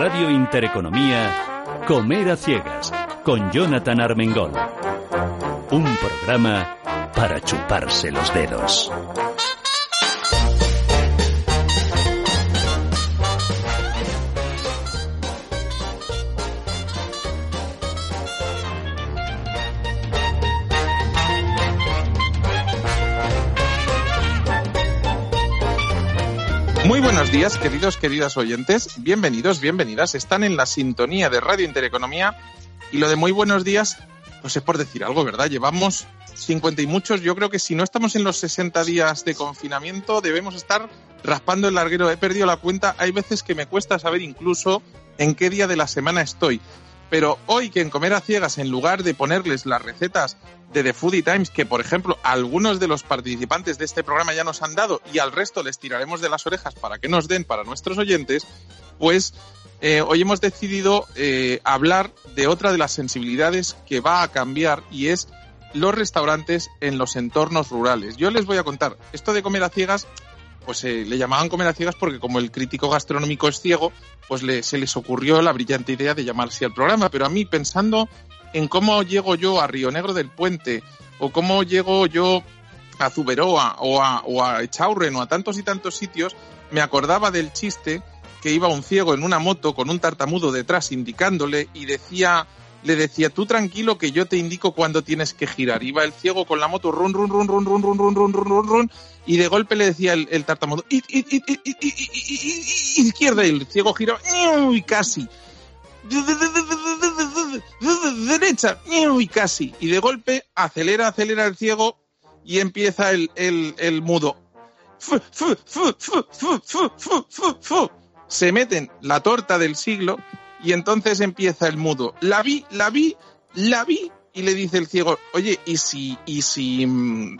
Radio Intereconomía, Comer a Ciegas, con Jonathan Armengol. Un programa para chuparse los dedos. Muy buenos días, queridos, queridas oyentes. Bienvenidos, bienvenidas. Están en la sintonía de Radio Intereconomía. Y lo de muy buenos días, pues es por decir algo, ¿verdad? Llevamos 50 y muchos. Yo creo que si no estamos en los 60 días de confinamiento, debemos estar raspando el larguero. He perdido la cuenta. Hay veces que me cuesta saber incluso en qué día de la semana estoy. Pero hoy que en Comer a Ciegas, en lugar de ponerles las recetas de The Foodie Times, que por ejemplo algunos de los participantes de este programa ya nos han dado y al resto les tiraremos de las orejas para que nos den para nuestros oyentes, pues eh, hoy hemos decidido eh, hablar de otra de las sensibilidades que va a cambiar y es los restaurantes en los entornos rurales. Yo les voy a contar, esto de comer a ciegas pues eh, le llamaban comer a ciegas porque como el crítico gastronómico es ciego, pues le, se les ocurrió la brillante idea de llamarse al programa. Pero a mí, pensando en cómo llego yo a Río Negro del Puente, o cómo llego yo a Zuberoa, o a, o a Echaurren, o a tantos y tantos sitios, me acordaba del chiste que iba un ciego en una moto con un tartamudo detrás indicándole y decía le decía, tú tranquilo que yo te indico cuándo tienes que girar. Iba el ciego con la moto, run, run, run, run, run, run, run, run, run, run, run, y de golpe le decía el, el tartamudo, izquierda, y el ciego giraba, y casi. Derecha, y casi. Y de golpe acelera, acelera el ciego y empieza el, el, el mudo. Se meten la torta del siglo y entonces empieza el mudo. La vi, la vi, la vi. Y le dice el ciego, oye, ¿y si, y si,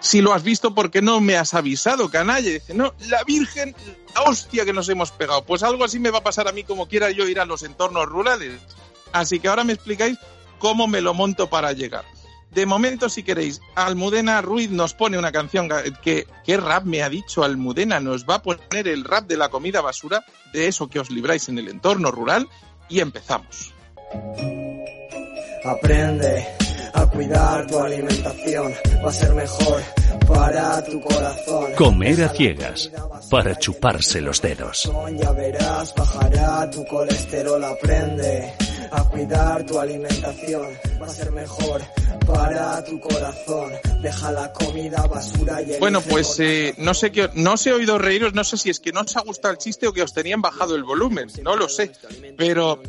si lo has visto, por qué no me has avisado, canalla? Dice, no, la Virgen, la hostia que nos hemos pegado. Pues algo así me va a pasar a mí como quiera yo ir a los entornos rurales. Así que ahora me explicáis cómo me lo monto para llegar. De momento, si queréis, Almudena Ruiz nos pone una canción que, ¿qué rap me ha dicho Almudena? Nos va a poner el rap de la comida basura, de eso que os libráis en el entorno rural, y empezamos. Aprende a cuidar tu alimentación, va a ser mejor para tu corazón. Comer a ciegas, para chuparse los dedos. Ya verás, bajará tu colesterol, aprende a cuidar tu alimentación, va a ser mejor para tu corazón. Deja la comida basura y Bueno, pues eh, no sé qué, no os he oído reíros, no sé si es que no os ha gustado el chiste o que os tenían bajado el volumen, no lo sé, pero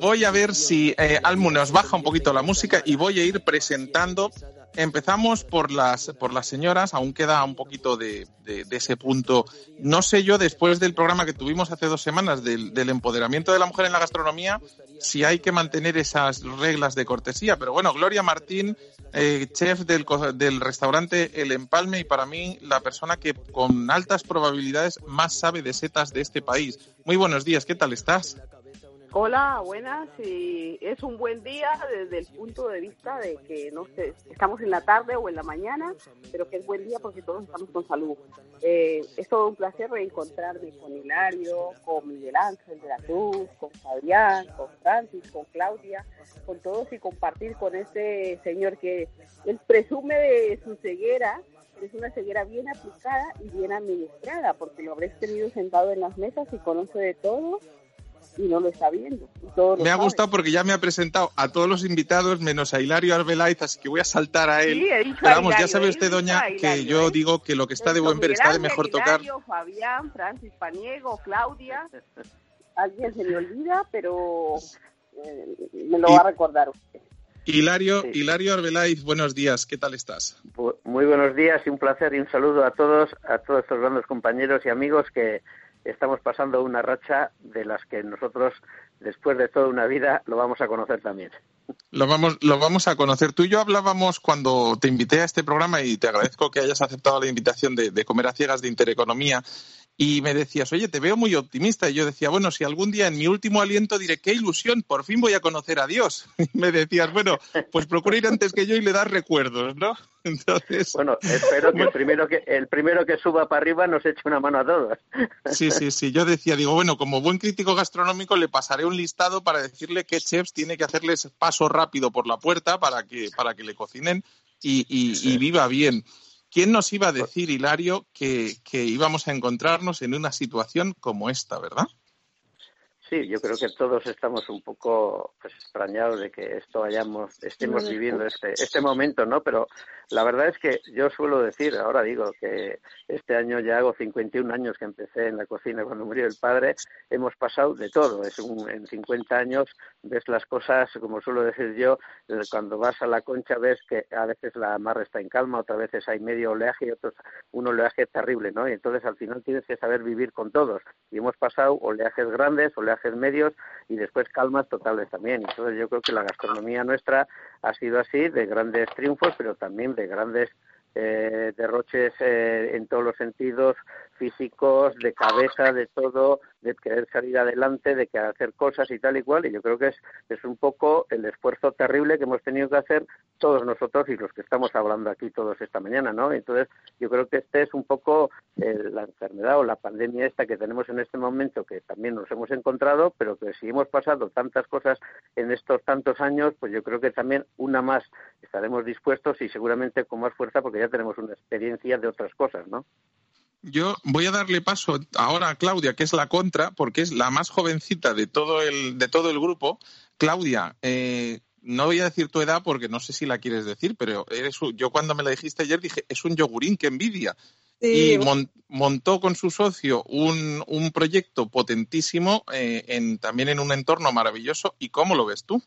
voy a ver si eh, Almu nos baja un poquito la música y voy a ir presentando. Empezamos por las, por las señoras, aún queda un poquito de, de, de ese punto. No sé yo, después del programa que tuvimos hace dos semanas del, del, empoderamiento de la mujer en la gastronomía, si hay que mantener esas reglas de cortesía. Pero bueno, Gloria Martín, eh, chef del, del restaurante El Empalme y para mí la persona que con altas probabilidades más sabe de setas de este país. Muy buenos días, ¿qué tal estás? Hola, buenas. Y es un buen día desde el punto de vista de que no sé, estamos en la tarde o en la mañana, pero que es buen día porque todos estamos con salud. Eh, es todo un placer reencontrarme con Hilario, con Miguel Ángel de la Cruz, con Fabián, con Francis, con Claudia, con todos y compartir con este señor que él presume de su ceguera, es una ceguera bien aplicada y bien administrada, porque lo habréis tenido sentado en las mesas y conoce de todo y no lo está viendo. Todo me ha sabe. gustado porque ya me ha presentado a todos los invitados, menos a Hilario Arbeláez, así que voy a saltar a él. Sí, he dicho Pero vamos, Hilario, ya sabe usted, doña, Hilario, que yo ¿eh? digo que lo que está de buen ver está de mejor Ángel, tocar. Hilario, Fabián, Francis Paniego, Claudia. Alguien se me olvida, pero eh, me lo Y- va a recordar usted. Hilario, Hilario Arbeláiz, buenos días, ¿qué tal estás? Muy buenos días y un placer y un saludo a todos, a todos estos grandes compañeros y amigos que estamos pasando una racha de las que nosotros, después de toda una vida, lo vamos a conocer también. Lo vamos, lo vamos a conocer. Tú y yo hablábamos cuando te invité a este programa y te agradezco que hayas aceptado la invitación de, de comer a ciegas de Intereconomía y me decías, oye, te veo muy optimista. Y yo decía, bueno, si algún día en mi último aliento diré, qué ilusión, por fin voy a conocer a Dios. Y me decías, bueno, pues procura ir antes que yo y le das recuerdos, ¿no? Entonces. Bueno, espero que el primero que, el primero que suba para arriba nos eche una mano a todos. Sí, sí, sí. Yo decía, digo, bueno, como buen crítico gastronómico le pasaré un listado para decirle qué chefs tiene que hacerles paso rápido por la puerta para que, para que le cocinen y, y viva bien. ¿Quién nos iba a decir, Hilario, que, que íbamos a encontrarnos en una situación como esta, verdad? Sí, yo creo que todos estamos un poco pues, extrañados de que esto hayamos, estemos viviendo este, este momento, ¿no? Pero la verdad es que yo suelo decir, ahora digo que este año ya hago 51 años que empecé en la cocina cuando murió el padre, hemos pasado de todo. Es en 50 años ves las cosas, como suelo decir yo, eh, cuando vas a la concha ves que a veces la mar está en calma, otras veces hay medio oleaje y otros un oleaje terrible, ¿no? Y entonces al final tienes que saber vivir con todos. Y hemos pasado oleajes grandes, oleajes medios y después calmas totales también. Entonces yo creo que la gastronomía nuestra ha sido así, de grandes triunfos, pero también de grandes eh, derroches eh, en todos los sentidos, físicos, de cabeza, de todo, de querer salir adelante, de querer hacer cosas y tal y cual. Y yo creo que es, es un poco el esfuerzo terrible que hemos tenido que hacer todos nosotros y los que estamos hablando aquí todos esta mañana, ¿no? Entonces, yo creo que este es un poco eh, la enfermedad o la pandemia esta que tenemos en este momento, que también nos hemos encontrado, pero que si hemos pasado tantas cosas en estos tantos años, pues yo creo que también una más estaremos dispuestos y seguramente con más fuerza porque ya tenemos una experiencia de otras cosas, ¿no? Yo voy a darle paso ahora a Claudia, que es la contra, porque es la más jovencita de todo el, de todo el grupo. Claudia, eh, no voy a decir tu edad porque no sé si la quieres decir, pero eres yo cuando me la dijiste ayer dije, es un yogurín, qué envidia. Y montó con su socio un, un proyecto potentísimo eh, en, también en un entorno maravilloso. ¿Y cómo lo ves tú?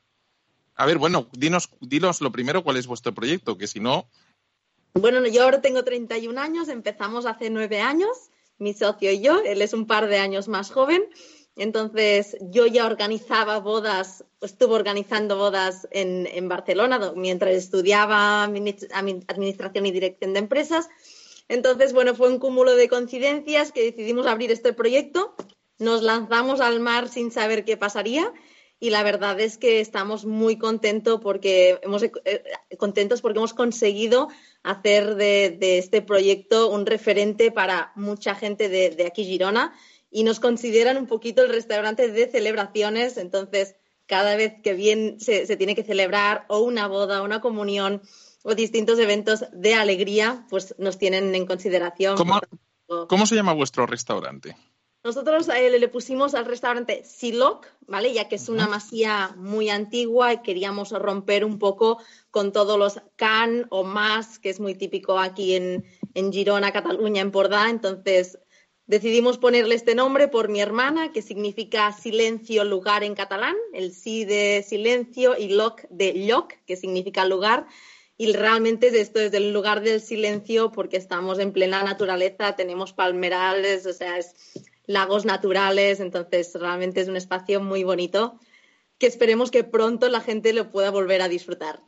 A ver, bueno, dinos, dinos lo primero cuál es vuestro proyecto, que si no, bueno, yo ahora tengo 31 años, empezamos hace nueve años, mi socio y yo, él es un par de años más joven. Entonces, yo ya organizaba bodas, estuve organizando bodas en, en Barcelona mientras estudiaba administración y dirección de empresas. Entonces, bueno, fue un cúmulo de coincidencias que decidimos abrir este proyecto. Nos lanzamos al mar sin saber qué pasaría y la verdad es que estamos muy contentos porque hemos, eh, contentos porque hemos conseguido hacer de, este proyecto un referente para mucha gente de, aquí Girona y nos consideran un poquito el restaurante de celebraciones, entonces cada vez que bien se, tiene que celebrar o una boda, una comunión o distintos eventos de alegría, pues nos tienen en consideración. ¿Cómo, se llama vuestro restaurante? Nosotros eh, le pusimos al restaurante Siloc, ¿vale? Ya que es una masía muy antigua y queríamos romper un poco con todos los can o más, que es muy típico aquí en, Girona, Cataluña, en Pordá. Entonces decidimos ponerle este nombre por mi hermana, que significa silencio, lugar en catalán, el sí de silencio y loc de lloc, que significa lugar. Y realmente esto es el lugar del silencio porque estamos en plena naturaleza, tenemos palmerales, o sea, es lagos naturales, entonces realmente es un espacio muy bonito que esperemos que pronto la gente lo pueda volver a disfrutar.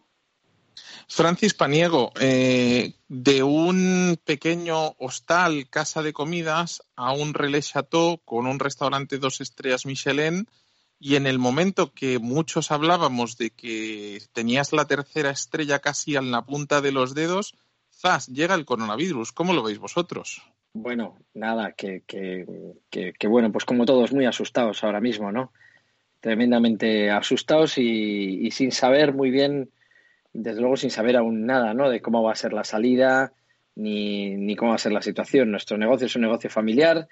Francis Paniego, eh, de un pequeño hostal, casa de comidas, a un relais chateau con un restaurante dos estrellas Michelin, y en el momento que muchos hablábamos de que tenías la tercera estrella casi en la punta de los dedos, ¡zas! llega el coronavirus. ¿Cómo lo veis vosotros? Bueno, nada, que, que, que, bueno, pues como todos muy asustados ahora mismo, ¿no? Tremendamente asustados y, y sin saber muy bien desde luego sin saber aún nada, ¿no? De cómo va a ser la salida ni, ni cómo va a ser la situación. Nuestro negocio es un negocio familiar,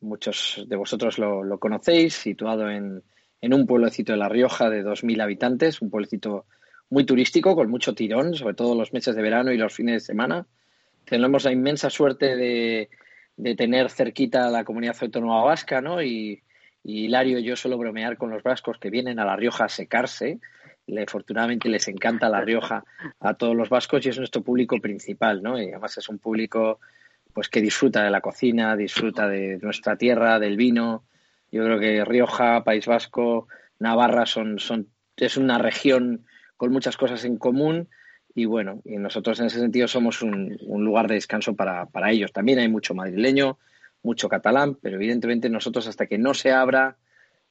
muchos de vosotros lo, conocéis, situado en, en, un pueblecito de La Rioja de 2.000 habitantes, un pueblecito muy turístico, con mucho tirón, sobre todo los meses de verano y los fines de semana. Tenemos la inmensa suerte de, de tener cerquita la comunidad autónoma vasca, ¿no? Y, y Hilario y yo suelo bromear con los vascos que vienen a La Rioja a secarse, le, afortunadamente les encanta La Rioja a todos los vascos y es nuestro público principal, ¿no? Y además es un público pues que disfruta de la cocina, disfruta de nuestra tierra, del vino. Yo creo que Rioja, País Vasco, Navarra son, son es una región con muchas cosas en común y bueno, y nosotros en ese sentido somos un, lugar de descanso para, para, ellos. También hay mucho madrileño, mucho catalán, pero evidentemente nosotros hasta que no se abra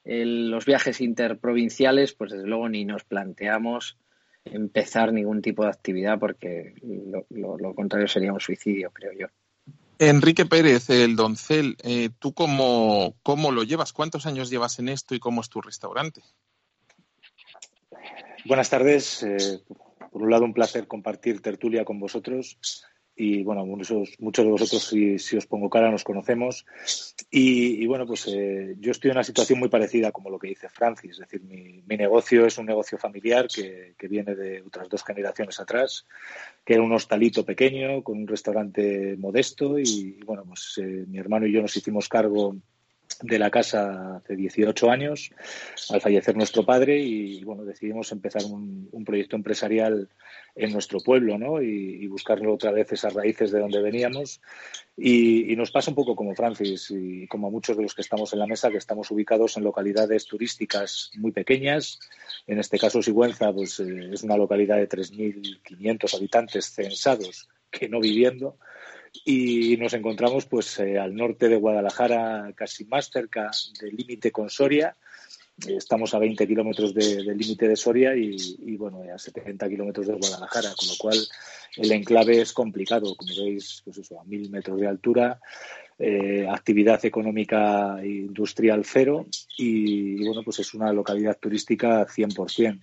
los viajes interprovinciales, pues desde luego ni nos planteamos empezar ningún tipo de actividad porque lo, contrario sería un suicidio, creo yo. Enrique Pérez, el Doncel, eh, ¿tú cómo, cómo lo llevas? ¿Cuántos años llevas en esto y cómo es tu restaurante? Buenas tardes. Eh, por un lado, un placer compartir tertulia con vosotros. Y bueno, muchos, muchos de vosotros, si, si, os pongo cara, nos conocemos. Y, bueno, pues eh, yo estoy en una situación muy parecida como lo que dice Francis. Es decir, mi, mi negocio es un negocio familiar que, que, viene de otras dos generaciones atrás, que era un hostalito pequeño con un restaurante modesto. Y, bueno, pues eh, mi hermano y yo nos hicimos cargo de la casa hace 18 años, al fallecer nuestro padre, y bueno, decidimos empezar un, proyecto empresarial en nuestro pueblo, ¿no? Y, y, otra vez esas raíces de donde veníamos. Y, nos pasa un poco como Francis y como a muchos de los que estamos en la mesa, que estamos ubicados en localidades turísticas muy pequeñas. En este caso, Sigüenza, pues eh, es una localidad de 3.500 habitantes censados que no viviendo y nos encontramos pues eh, al norte de Guadalajara, casi más cerca del límite con Soria. Estamos a 20 kilómetros del límite de Soria y, bueno, a 70 kilómetros de Guadalajara, con lo cual el enclave es complicado, como veis, pues eso, a mil metros de altura, eh, actividad económica e industrial cero y, y, bueno, pues es una localidad turística 100%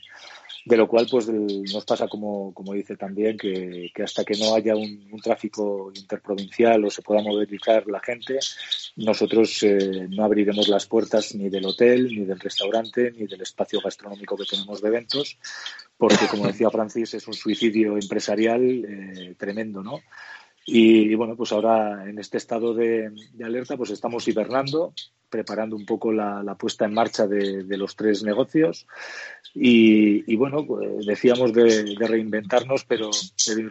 de lo cual pues nos pasa como, como dice también que, hasta que no haya un, tráfico interprovincial o se pueda movilizar la gente nosotros eh, no abriremos las puertas ni del hotel ni del restaurante ni del espacio gastronómico que tenemos de eventos porque como decía Francis es un suicidio empresarial eh, tremendo no y, bueno, pues ahora en este estado de, alerta, pues estamos hibernando, preparando un poco la, puesta en marcha de, los tres negocios. Y, bueno, pues decíamos de, reinventarnos, pero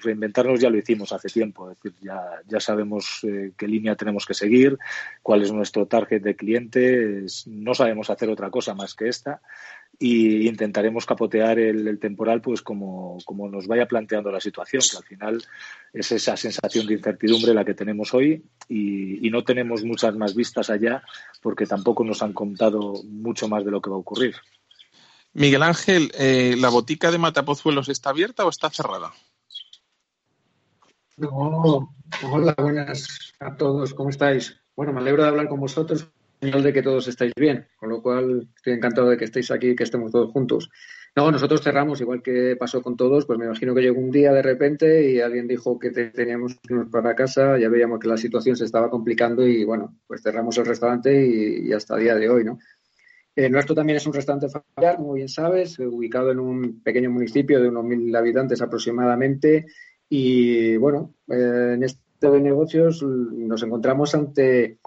reinventarnos ya lo hicimos hace tiempo. Es decir, ya, ya sabemos eh, qué línea tenemos que seguir, cuál es nuestro target de clientes. No sabemos hacer otra cosa más que esta y intentaremos capotear el, temporal pues como, como, nos vaya planteando la situación, que al final es esa sensación de incertidumbre la que tenemos hoy y, no tenemos muchas más vistas allá porque tampoco nos han contado mucho más de lo que va a ocurrir. Miguel Ángel, eh, ¿la botica de Matapozuelos está abierta o está cerrada? No, hola, buenas a todos, ¿cómo estáis? Bueno, me alegro de hablar con vosotros de que todos estáis bien, con lo cual estoy encantado de que estéis aquí y que estemos todos juntos. No, nosotros cerramos, igual que pasó con todos, pues me imagino que llegó un día de repente y alguien dijo que teníamos que irnos para casa, ya veíamos que la situación se estaba complicando y bueno, pues cerramos el restaurante y, hasta día de hoy, ¿no? Eh, nuestro también es un restaurante familiar, como bien sabes, ubicado en un pequeño municipio de unos mil habitantes aproximadamente y bueno, eh, en este de negocios nos encontramos ante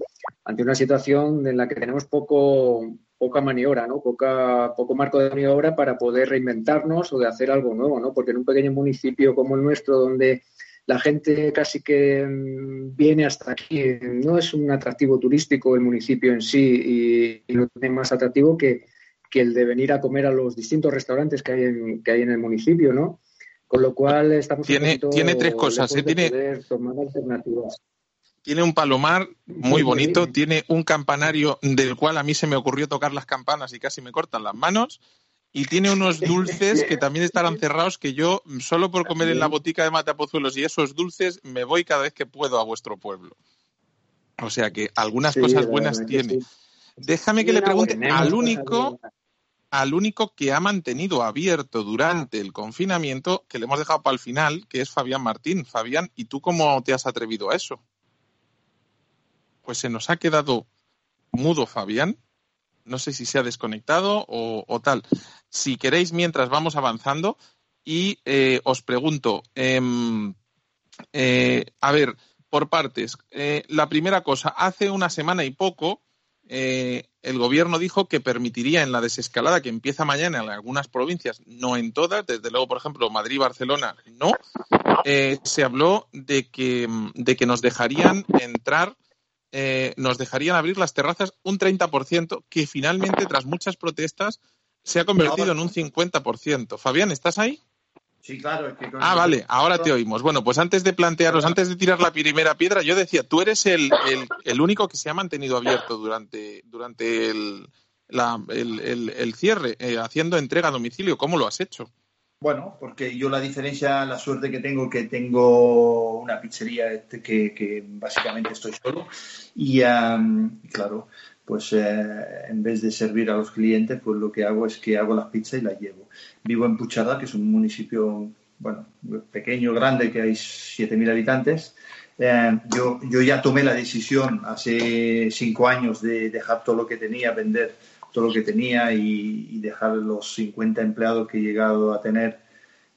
ante una situación en la que tenemos poco, poca maniobra, ¿no? Poca, poco marco de maniobra para poder reinventarnos o de hacer algo nuevo, ¿no? Porque en un pequeño municipio como el nuestro, donde la gente casi que mm, viene hasta aquí, no es un atractivo turístico el municipio en sí y, no tiene más atractivo que, que, el de venir a comer a los distintos restaurantes que hay en, que hay en el municipio, ¿no? Con lo cual estamos tiene, tiene tres cosas, ¿eh? tiene tomar alternativas tiene un palomar muy bonito, tiene un campanario del cual a mí se me ocurrió tocar las campanas y casi me cortan las manos, y tiene unos dulces que también estarán cerrados que yo, solo por comer en la botica de Matapozuelos y esos dulces, me voy cada vez que puedo a vuestro pueblo. O sea que algunas cosas buenas tiene. Déjame que le pregunte al único, al único que ha mantenido abierto durante el confinamiento, que le hemos dejado para el final, que es Fabián Martín. Fabián, ¿y tú cómo te has atrevido a eso? Pues se nos ha quedado mudo Fabián. No sé si se ha desconectado o, tal. Si queréis, mientras vamos avanzando, y eh, os pregunto, em, eh, a ver, por partes. Eh, la primera cosa, hace una semana y poco eh, el gobierno dijo que permitiría en la desescalada que empieza mañana en algunas provincias, no en todas, desde luego, por ejemplo, Madrid, Barcelona, no, se habló de que, de que nos dejarían entrar, eh, nos dejarían abrir las terrazas un 30%, que finalmente, tras muchas protestas, se ha convertido en un 50%. Fabián, ¿estás ahí? Sí, claro. ah, vale, ahora te oímos. Bueno, pues antes de plantearos, antes de tirar la primera piedra, yo decía, tú eres el, el, único que se ha mantenido abierto durante, durante el, la, el cierre, eh, haciendo entrega a domicilio. ¿Cómo lo has hecho? Bueno, porque yo la diferencia, la suerte que tengo, que tengo una pizzería este, que, básicamente estoy solo. Y claro, pues eh, en vez de servir a los clientes, pues lo que hago es que hago las pizzas y las llevo. Vivo en Puchardá, que es un municipio, bueno, pequeño, grande, que hay 7.000 habitantes. Eh, yo, yo ya tomé la decisión hace cinco años de dejar todo lo que tenía, vender todo lo que tenía y, dejar los 50 empleados que he llegado a tener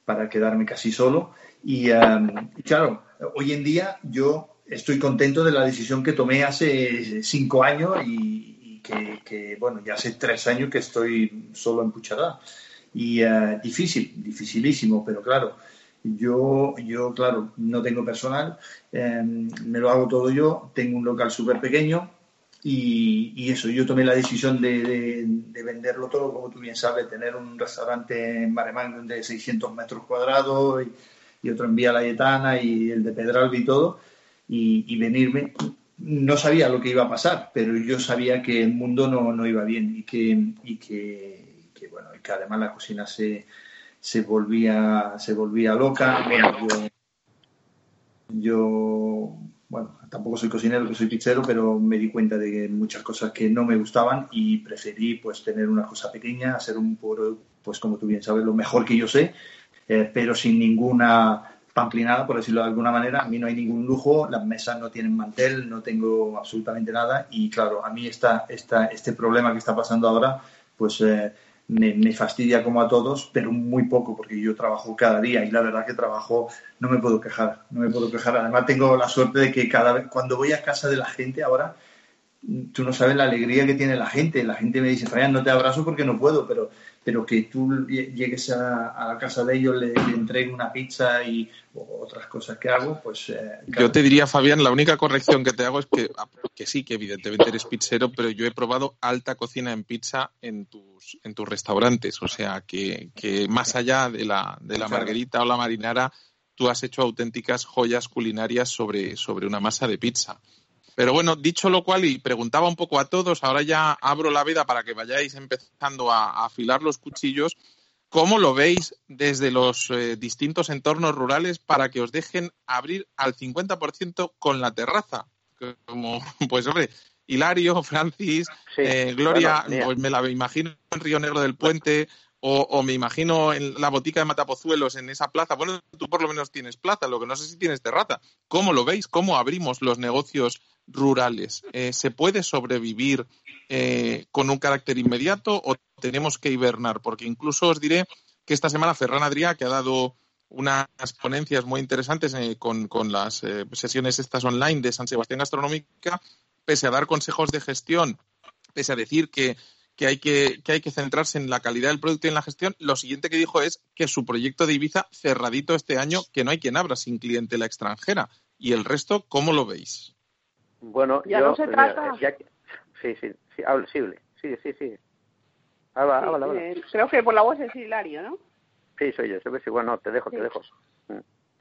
para quedarme casi solo. Y, eh, y claro, hoy en día yo estoy contento de la decisión que tomé hace cinco años y, que, bueno, ya hace tres años que estoy solo en Puchará. Y uh, difícil, dificilísimo, pero claro, yo, yo claro, no tengo personal, em, me lo hago todo yo, tengo un local súper pequeño y, eso, yo tomé la decisión de, venderlo todo, como tú bien sabes, tener un restaurante en Maremán de 600 metros cuadrados y, y otro en Vía Layetana y el de Pedralba y todo y, venirme. No sabía lo que iba a pasar, pero yo sabía que el mundo no, no iba bien y que, y que, bueno, y que además la cocina se, se volvía se volvía loca. Bueno, yo, yo, bueno, tampoco soy cocinero, soy pizzero, pero me di cuenta de que muchas cosas que no me gustaban y preferí pues tener una cosa pequeña, hacer un puro, pues como tú bien sabes, lo mejor que yo sé, eh, pero sin ninguna pamplinada, por decirlo de alguna manera. A mí no hay ningún lujo, las mesas no tienen mantel, no tengo absolutamente nada. Y claro, a mí esta, esta, este problema que está pasando ahora, pues eh, me, fastidia como a todos, pero muy poco, porque yo trabajo cada día y la verdad que trabajo, no me puedo quejar, no me puedo quejar. Además, tengo la suerte de que cada vez, cuando voy a casa de la gente ahora, tú no sabes la alegría que tiene la gente. La gente me dice, Fabián, no te abrazo porque no puedo, pero pero que tú llegues a, la casa de ellos, le, entreguen una pizza y otras cosas que hago, pues... Eh, yo te diría, Fabián, la única corrección que te hago es que, ah, que sí, que evidentemente eres pizzero, pero yo he probado alta cocina en pizza en tus, en tus restaurantes, o sea, que, que más allá de la, de la margarita o la marinara, tú has hecho auténticas joyas culinarias sobre, sobre una masa de pizza. Pero bueno, dicho lo cual, y preguntaba un poco a todos, ahora ya abro la vida para que vayáis empezando a, afilar los cuchillos. ¿Cómo lo veis desde los eh, distintos entornos rurales para que os dejen abrir al 50% con la terraza? Como, pues hombre, Hilario, Francis, eh, Gloria, pues me la imagino en Río Negro del Puente, o, o, me imagino en la botica de Matapozuelos, en esa plaza. Bueno, tú por lo menos tienes plaza, lo que no sé si tienes terraza. ¿Cómo lo veis? ¿Cómo abrimos los negocios rurales. Eh, ¿Se puede sobrevivir eh, con un carácter inmediato o tenemos que hibernar? Porque incluso os diré que esta semana Ferran Adrià, que ha dado unas ponencias muy interesantes eh, con, las sesiones estas online de San Sebastián Gastronómica, pese a dar consejos de gestión, pese a decir que, hay que, que hay que centrarse en la calidad del producto y en la gestión, lo siguiente que dijo es que su proyecto de Ibiza cerradito este año, que no hay quien abra sin clientela extranjera. ¿Y el resto, cómo lo veis? Bueno, ya no se eh, trata. sí, sí, sí, habla, sí, sí, sí, sí. Habla, habla, habla. Eh, creo que por la voz es Hilario, ¿no? Sí, soy yo, sí, bueno, te dejo, te dejo. Mm.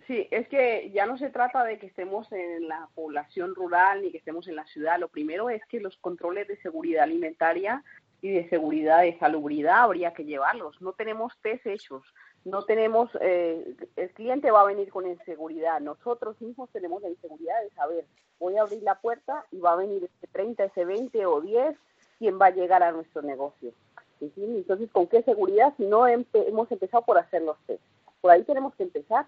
Sí, es que ya no se trata de que estemos en la población rural ni que estemos en la ciudad. Lo primero es que los controles de seguridad alimentaria y de seguridad de salubridad habría que llevarlos. No tenemos test hechos, no tenemos, eh, el cliente va a venir con inseguridad, nosotros mismos tenemos la inseguridad de saber, voy a abrir la puerta y va a venir ese 30, ese 20 o 10, quién va a llegar a nuestro negocio. Entonces, ¿con qué seguridad si no hemos empezado por hacer los test? Por ahí tenemos que empezar,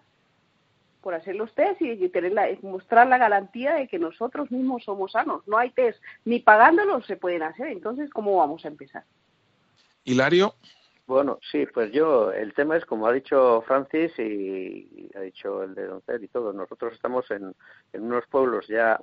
por hacer los test y tener la, mostrar la garantía de que nosotros mismos somos sanos. No hay test, ni pagándolos se pueden hacer. Entonces, ¿cómo vamos a empezar? Hilario. Bueno, sí, pues yo, el tema es como ha dicho Francis y, ha dicho el de Doncel y todo, nosotros estamos en, en unos pueblos ya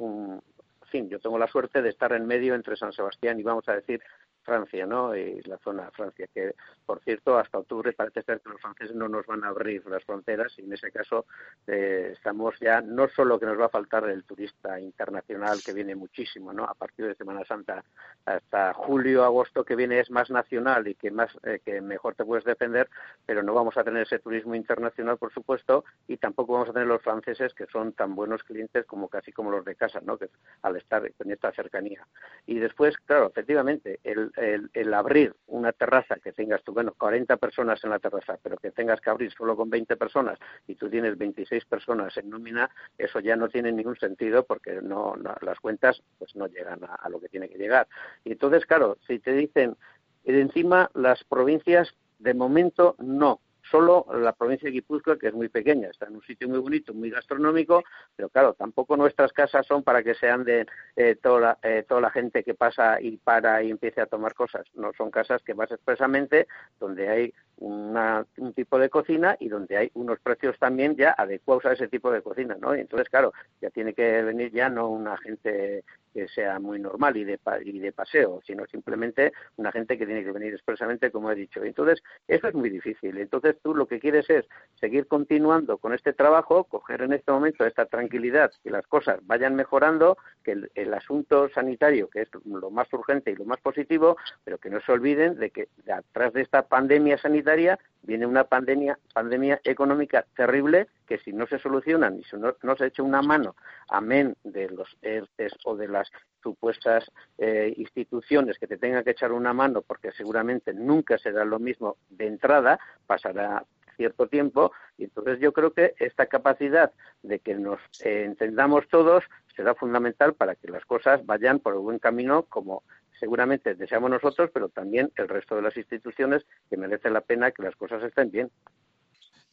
fin, yo tengo la suerte de estar en medio entre San Sebastián y vamos a decir Francia, ¿no? Y la zona de Francia, que por cierto hasta octubre parece ser que los franceses no nos van a abrir las fronteras y en ese caso eh, estamos ya no solo que nos va a faltar el turista internacional que viene muchísimo, ¿no? A partir de Semana Santa hasta julio, agosto que viene es más nacional y que más eh, que mejor te puedes defender, pero no vamos a tener ese turismo internacional, por supuesto, y tampoco vamos a tener los franceses que son tan buenos clientes como casi como los de casa, ¿no? Que al estar en esta cercanía. Y después, claro, efectivamente, el, el, abrir una terraza que tengas bueno, 40 personas en la terraza, pero que tengas que abrir solo con 20 personas y tú tienes 26 personas en nómina, eso ya no tiene ningún sentido porque no, las cuentas pues no llegan a, a, lo que tiene que llegar. Y entonces, claro, si te dicen, de encima las provincias de momento no, solo la provincia de Guipúzcoa, que es muy pequeña, está en un sitio muy bonito, muy gastronómico, pero claro, tampoco nuestras casas son para que sean de eh, toda, la, eh, toda la gente que pasa y para y empiece a tomar cosas. No son casas que vas expresamente donde hay un tipo de cocina y donde hay unos precios también ya adecuados a ese tipo de cocina, ¿no? Y entonces, claro, ya tiene que venir ya no una gente que sea muy normal y de, y de paseo, sino simplemente una gente que tiene que venir expresamente, como he dicho. Entonces, eso es muy difícil. Entonces, tú lo que quieres es seguir continuando con este trabajo, coger en este momento esta tranquilidad, que las cosas vayan mejorando, que el, asunto sanitario, que es lo más urgente y lo más positivo, pero que no se olviden de que atrás de esta pandemia sanitaria, viene una pandemia, pandemia económica terrible que si no se solucionan y si no, se echa una mano, amén de los ERTES o de las supuestas eh, instituciones que te tengan que echar una mano, porque seguramente nunca será lo mismo de entrada, pasará cierto tiempo y entonces yo creo que esta capacidad de que nos eh, entendamos todos será fundamental para que las cosas vayan por el buen camino como seguramente deseamos nosotros, pero también el resto de las instituciones que merecen la pena que las cosas estén bien.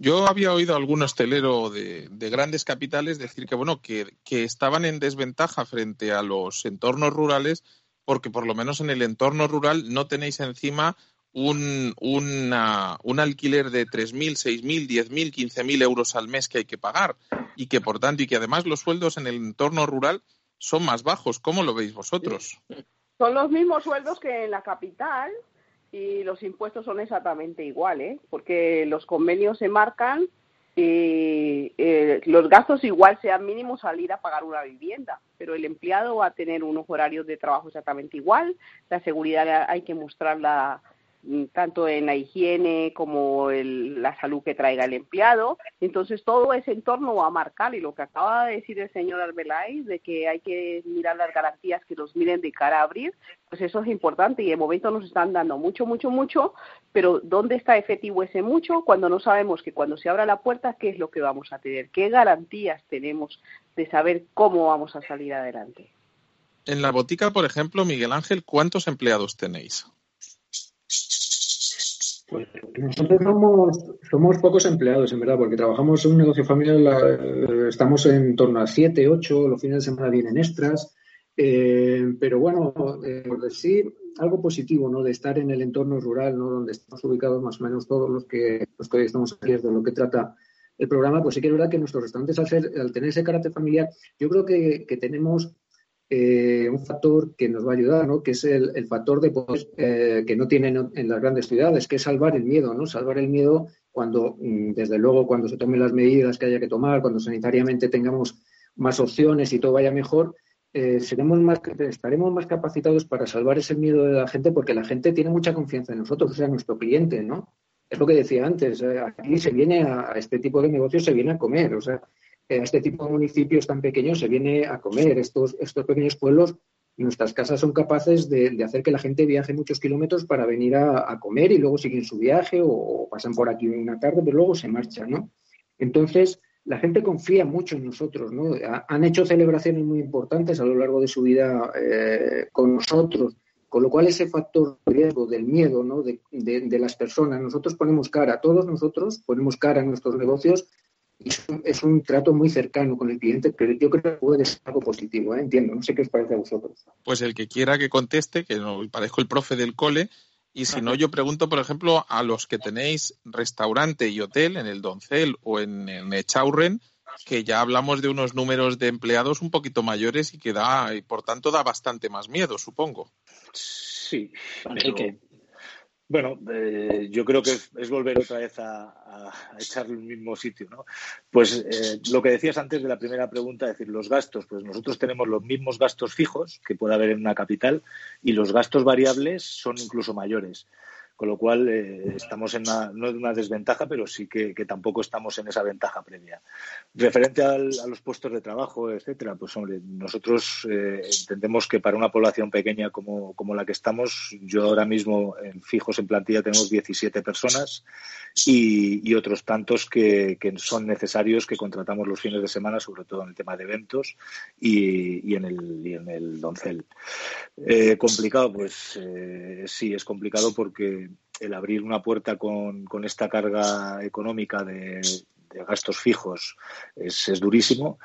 Yo había oído a algún hostelero de, grandes capitales decir que bueno que, estaban en desventaja frente a los entornos rurales porque por lo menos en el entorno rural no tenéis encima un, un alquiler de 3.000, 6.000, 10.000, 15.000 euros al mes que hay que pagar y que por tanto y que además los sueldos en el entorno rural son más bajos. ¿Cómo lo veis vosotros? Son los mismos sueldos que en la capital y los impuestos son exactamente iguales, porque los convenios se marcan y eh, los gastos igual sean mínimos salir a pagar una vivienda, pero el empleado va a tener unos horarios de trabajo exactamente igual, la seguridad hay que mostrarla tanto en la higiene como el, la salud que traiga el empleado. Entonces, todo ese entorno va a marcar y lo que acaba de decir el señor Arbeláez de que hay que mirar las garantías que los miren de cara a abrir, pues eso es importante y de momento nos están dando mucho, mucho, mucho, pero ¿dónde está efectivo ese mucho cuando no sabemos que cuando se abra la puerta, qué es lo que vamos a tener? ¿Qué garantías tenemos de saber cómo vamos a salir adelante? En la botica, por ejemplo, Miguel Ángel, ¿cuántos empleados tenéis? Pues nosotros somos, pocos empleados, en verdad, porque trabajamos en un negocio familiar, estamos en torno a 7, 8, los fines de semana vienen extras, eh, pero bueno, eh, sí, algo positivo, ¿no? De estar en el entorno rural, ¿no? Donde estamos ubicados más o menos todos los que, los que estamos aquí, de lo que trata el programa, pues sí que es verdad que nuestros restaurantes, al, ser, al tener ese carácter familiar, yo creo que, que tenemos eh, un factor que nos va a ayudar, ¿no? que es el, factor de eh, que no tienen en las grandes ciudades, que es salvar el miedo, ¿no? salvar el miedo cuando, mm, desde luego, cuando se tomen las medidas que haya que tomar, cuando sanitariamente tengamos más opciones y todo vaya mejor, eh, seremos más, estaremos más capacitados para salvar ese miedo de la gente porque la gente tiene mucha confianza en nosotros, o sea, nuestro cliente, ¿no? Es lo que decía antes, aquí se viene a, a este tipo de negocios, se viene a comer, o sea, este tipo de municipios tan pequeños se viene a comer. Estos, estos pequeños pueblos, nuestras casas son capaces de, hacer que la gente viaje muchos kilómetros para venir a, comer y luego siguen su viaje o, pasan por aquí una tarde, pero luego se marchan, ¿no? Entonces, la gente confía mucho en nosotros, ¿no? han hecho celebraciones muy importantes a lo largo de su vida eh, con nosotros, con lo cual ese factor de riesgo del miedo, ¿no? De, de, las personas, nosotros ponemos cara, todos nosotros ponemos cara a nuestros negocios es un, trato muy cercano con el cliente, pero yo creo que puede ser algo positivo, ¿eh? entiendo. No sé qué os parece a vosotros. Pues el que quiera que conteste, que no, parezco el profe del cole, y si no, yo pregunto, por ejemplo, a los que tenéis restaurante y hotel en el Doncel o en, en Echaurren, que ya hablamos de unos números de empleados un poquito mayores y que da, y por tanto da bastante más miedo, supongo. Sí, bueno, eh, yo creo que es, volver otra vez a, echar el mismo sitio, ¿no? Pues eh, lo que decías antes de la primera pregunta, es decir, los gastos, pues nosotros tenemos los mismos gastos fijos que puede haber en una capital y los gastos variables son incluso mayores. Con lo cual, eh, estamos en una, no en una desventaja, pero sí que, tampoco estamos en esa ventaja previa. Referente a los puestos de trabajo, etcétera, pues hombre, nosotros eh, entendemos que para una población pequeña como, como, la que estamos, yo ahora mismo en fijos en plantilla tenemos 17 personas y, otros tantos que, son necesarios que contratamos los fines de semana, sobre todo en el tema de eventos y, en, el, y en el Doncel. Eh, complicado, pues sí, es complicado porque el abrir una puerta con, esta carga económica de, gastos fijos es, durísimo.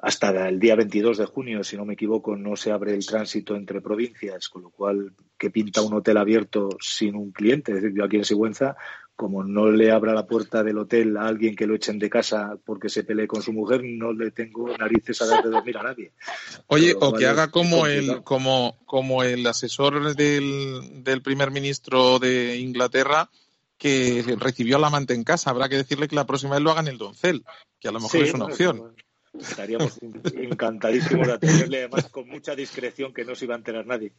Hasta el día 22 de junio, si no me equivoco, no se abre el tránsito entre provincias, con lo cual, ¿qué pinta un hotel abierto sin un cliente? Es decir, yo aquí en Sigüenza como no le abra la puerta del hotel a alguien que lo echen de casa porque se pelee con su mujer, no le tengo narices a dar de dormir a nadie. Oye, o que haga como el, como, como el asesor del, del primer ministro de Inglaterra que recibió al amante en casa. Habrá que decirle que la próxima vez lo haga en el doncel, que a lo mejor es una opción. Estaríamos encantadísimos de atenderle, además con mucha discreción que no se iba a enterar nadie.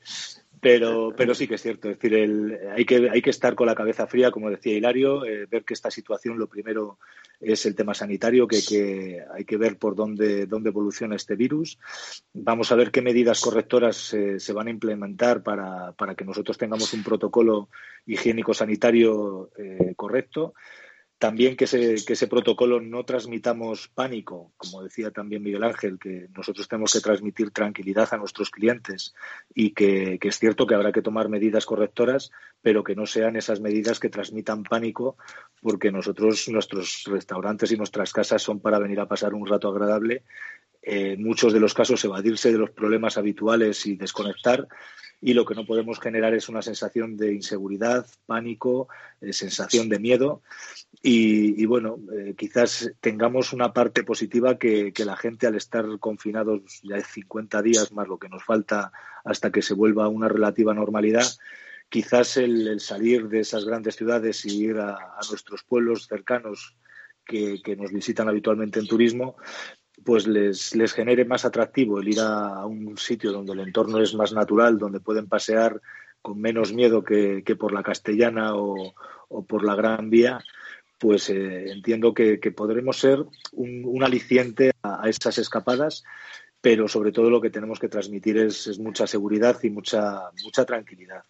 Pero, pero sí que es cierto, es decir, el, hay, que, hay que estar con la cabeza fría, como decía Hilario, eh, ver que esta situación lo primero es el tema sanitario, que, hay que ver por dónde, dónde evoluciona este virus. Vamos a ver qué medidas correctoras se van a implementar para, para, que nosotros tengamos un protocolo higiénico-sanitario eh, correcto. También que ese, que ese protocolo no transmitamos pánico, como decía también Miguel Ángel, que nosotros tenemos que transmitir tranquilidad a nuestros clientes y que, es cierto que habrá que tomar medidas correctoras, pero que no sean esas medidas que transmitan pánico, porque nosotros, nuestros restaurantes y nuestras casas son para venir a pasar un rato agradable. En muchos de los casos, evadirse de los problemas habituales y desconectar. Y lo que no podemos generar es una sensación de inseguridad, pánico, eh, sensación de miedo. Y, bueno, eh, quizás tengamos una parte positiva que, la gente al estar confinados ya 50 días más lo que nos falta hasta que se vuelva a una relativa normalidad, quizás el, salir de esas grandes ciudades y ir a, nuestros pueblos cercanos que, nos visitan habitualmente en turismo, pues les, les genere más atractivo el ir a, un sitio donde el entorno es más natural, donde pueden pasear con menos miedo que, por la castellana o, por la Gran Vía, pues eh, entiendo que, podremos ser un, aliciente a, esas escapadas, pero sobre todo lo que tenemos que transmitir es, es mucha seguridad y mucha, mucha tranquilidad.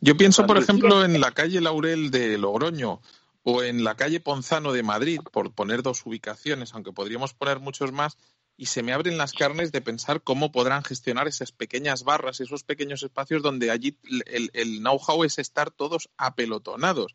Yo pienso, por ejemplo, en la calle Laurel de Logroño o en la calle Ponzano de Madrid, por poner dos ubicaciones, aunque podríamos poner muchos más, y se me abren las carnes de pensar cómo podrán gestionar esas pequeñas barras, esos pequeños espacios donde allí el, know-how es estar todos apelotonados.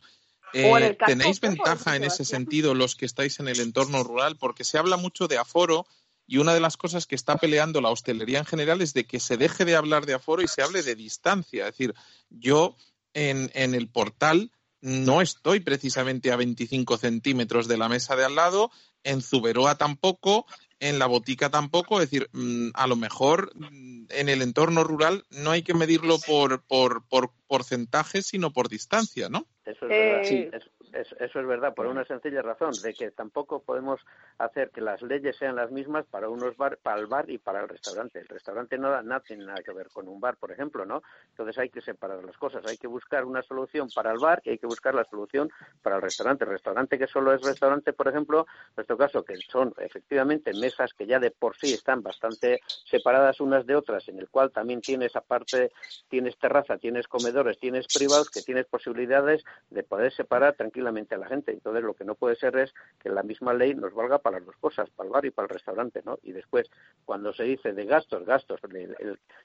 Eh, ¿Tenéis ventaja en ese sentido los que estáis en el entorno rural? Porque se habla mucho de aforo y una de las cosas que está peleando la hostelería en general es de que se deje de hablar de aforo y se hable de distancia. Es decir, yo en, en el portal no estoy precisamente a 25 centímetros de la mesa de al lado, en Zuberoa tampoco, en la botica tampoco, es decir, mm, a lo mejor mm, en el entorno rural no hay que medirlo por, por, por porcentajes, sino por distancia, ¿no? Eso es verdad. Sí. Eh, eso es verdad, por una sencilla razón, de que tampoco podemos hacer que las leyes sean las mismas para unos bar, para el bar y para el restaurante. El restaurante no, nada tiene nada que ver con un bar, por ejemplo, ¿no? Entonces hay que separar las cosas. Hay que buscar una solución para el bar y hay que buscar la solución para el restaurante. El restaurante que solo es restaurante, por ejemplo, en nuestro caso, que son efectivamente mesas que ya de por sí están bastante separadas unas de otras, en el cual también tienes aparte, tienes terraza, tienes comedores, tienes privados, que tienes posibilidades de poder separar tranquilamente a la gente. Entonces, lo que no puede ser es que la misma ley nos valga para las dos cosas, para el bar y para el restaurante, ¿no? Y después, cuando se dice de gastos, gastos, el,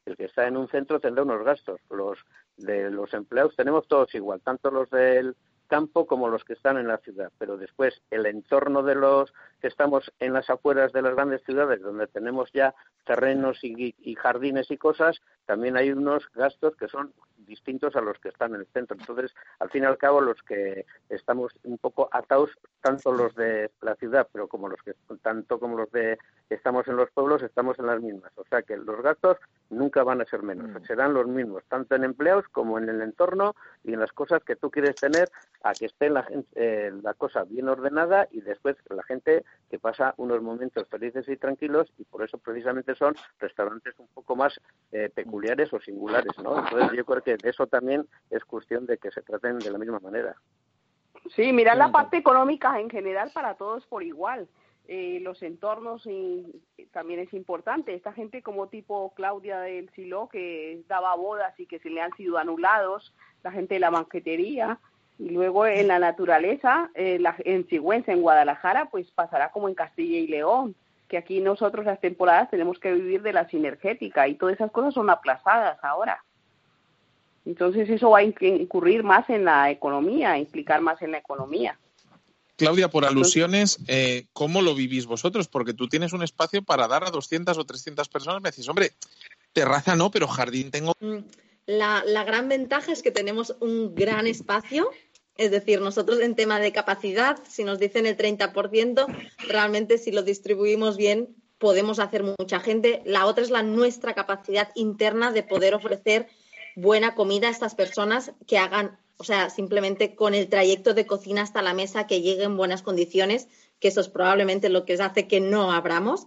el, que está en un centro tendrá unos gastos. Los de los empleados tenemos todos igual, tanto los del campo como los que están en la ciudad, pero después el entorno de los que estamos en las afueras de las grandes ciudades, donde tenemos ya terrenos y, y, jardines y cosas, también hay unos gastos que son distintos a los que están en el centro. Entonces, al fin y al cabo, los que estamos un poco atados, tanto los de la ciudad, pero como los que tanto como los de estamos en los pueblos, estamos en las mismas. O sea que los gastos nunca van a ser menos, mm. serán los mismos, tanto en empleados como en el entorno y en las cosas que tú quieres tener, a que esté la, eh, la cosa bien ordenada y después la gente que pasa unos momentos felices y tranquilos y por eso precisamente son restaurantes un poco más eh, peculiares o singulares, ¿no? Entonces yo creo que eso también es cuestión de que se traten de la misma manera. Sí, mirar la parte económica en general para todos por igual. Eh, los entornos y, también es importante. Esta gente como tipo Claudia del Silo, que daba bodas y que se le han sido anulados, la gente de la banquetería, y luego en la naturaleza, eh, en Sigüenza, en Guadalajara, pues pasará como en Castilla y León, que aquí nosotros las temporadas tenemos que vivir de la sinergética y todas esas cosas son aplazadas ahora. Entonces eso va a incurrir más en la economía, implicar más en la economía. Claudia, por alusiones, eh, ¿cómo lo vivís vosotros? Porque tú tienes un espacio para dar a 200 o 300 personas. Me decís, hombre, terraza no, pero jardín tengo. Mm, la, la gran ventaja es que tenemos un gran espacio es decir, nosotros en tema de capacidad, si nos dicen el 30%, realmente si lo distribuimos bien podemos hacer mucha gente. La otra es la nuestra capacidad interna de poder ofrecer buena comida a estas personas que hagan o sea, simplemente con el trayecto de cocina hasta la mesa que llegue en buenas condiciones, que eso es probablemente lo que hace que no abramos.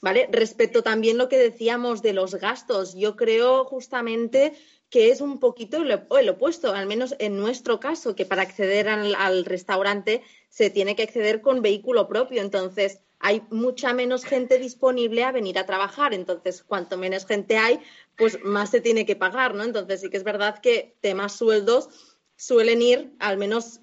¿Vale? Respecto también lo que decíamos de los gastos, yo creo justamente que es un poquito el opuesto, al menos en nuestro caso, que para acceder al, al, restaurante se tiene que acceder con vehículo propio. Entonces, hay mucha menos gente disponible a venir a trabajar. Entonces, cuanto menos gente hay, pues más se tiene que pagar, ¿no? Entonces, sí que es verdad que temas sueldos suelen ir, al menos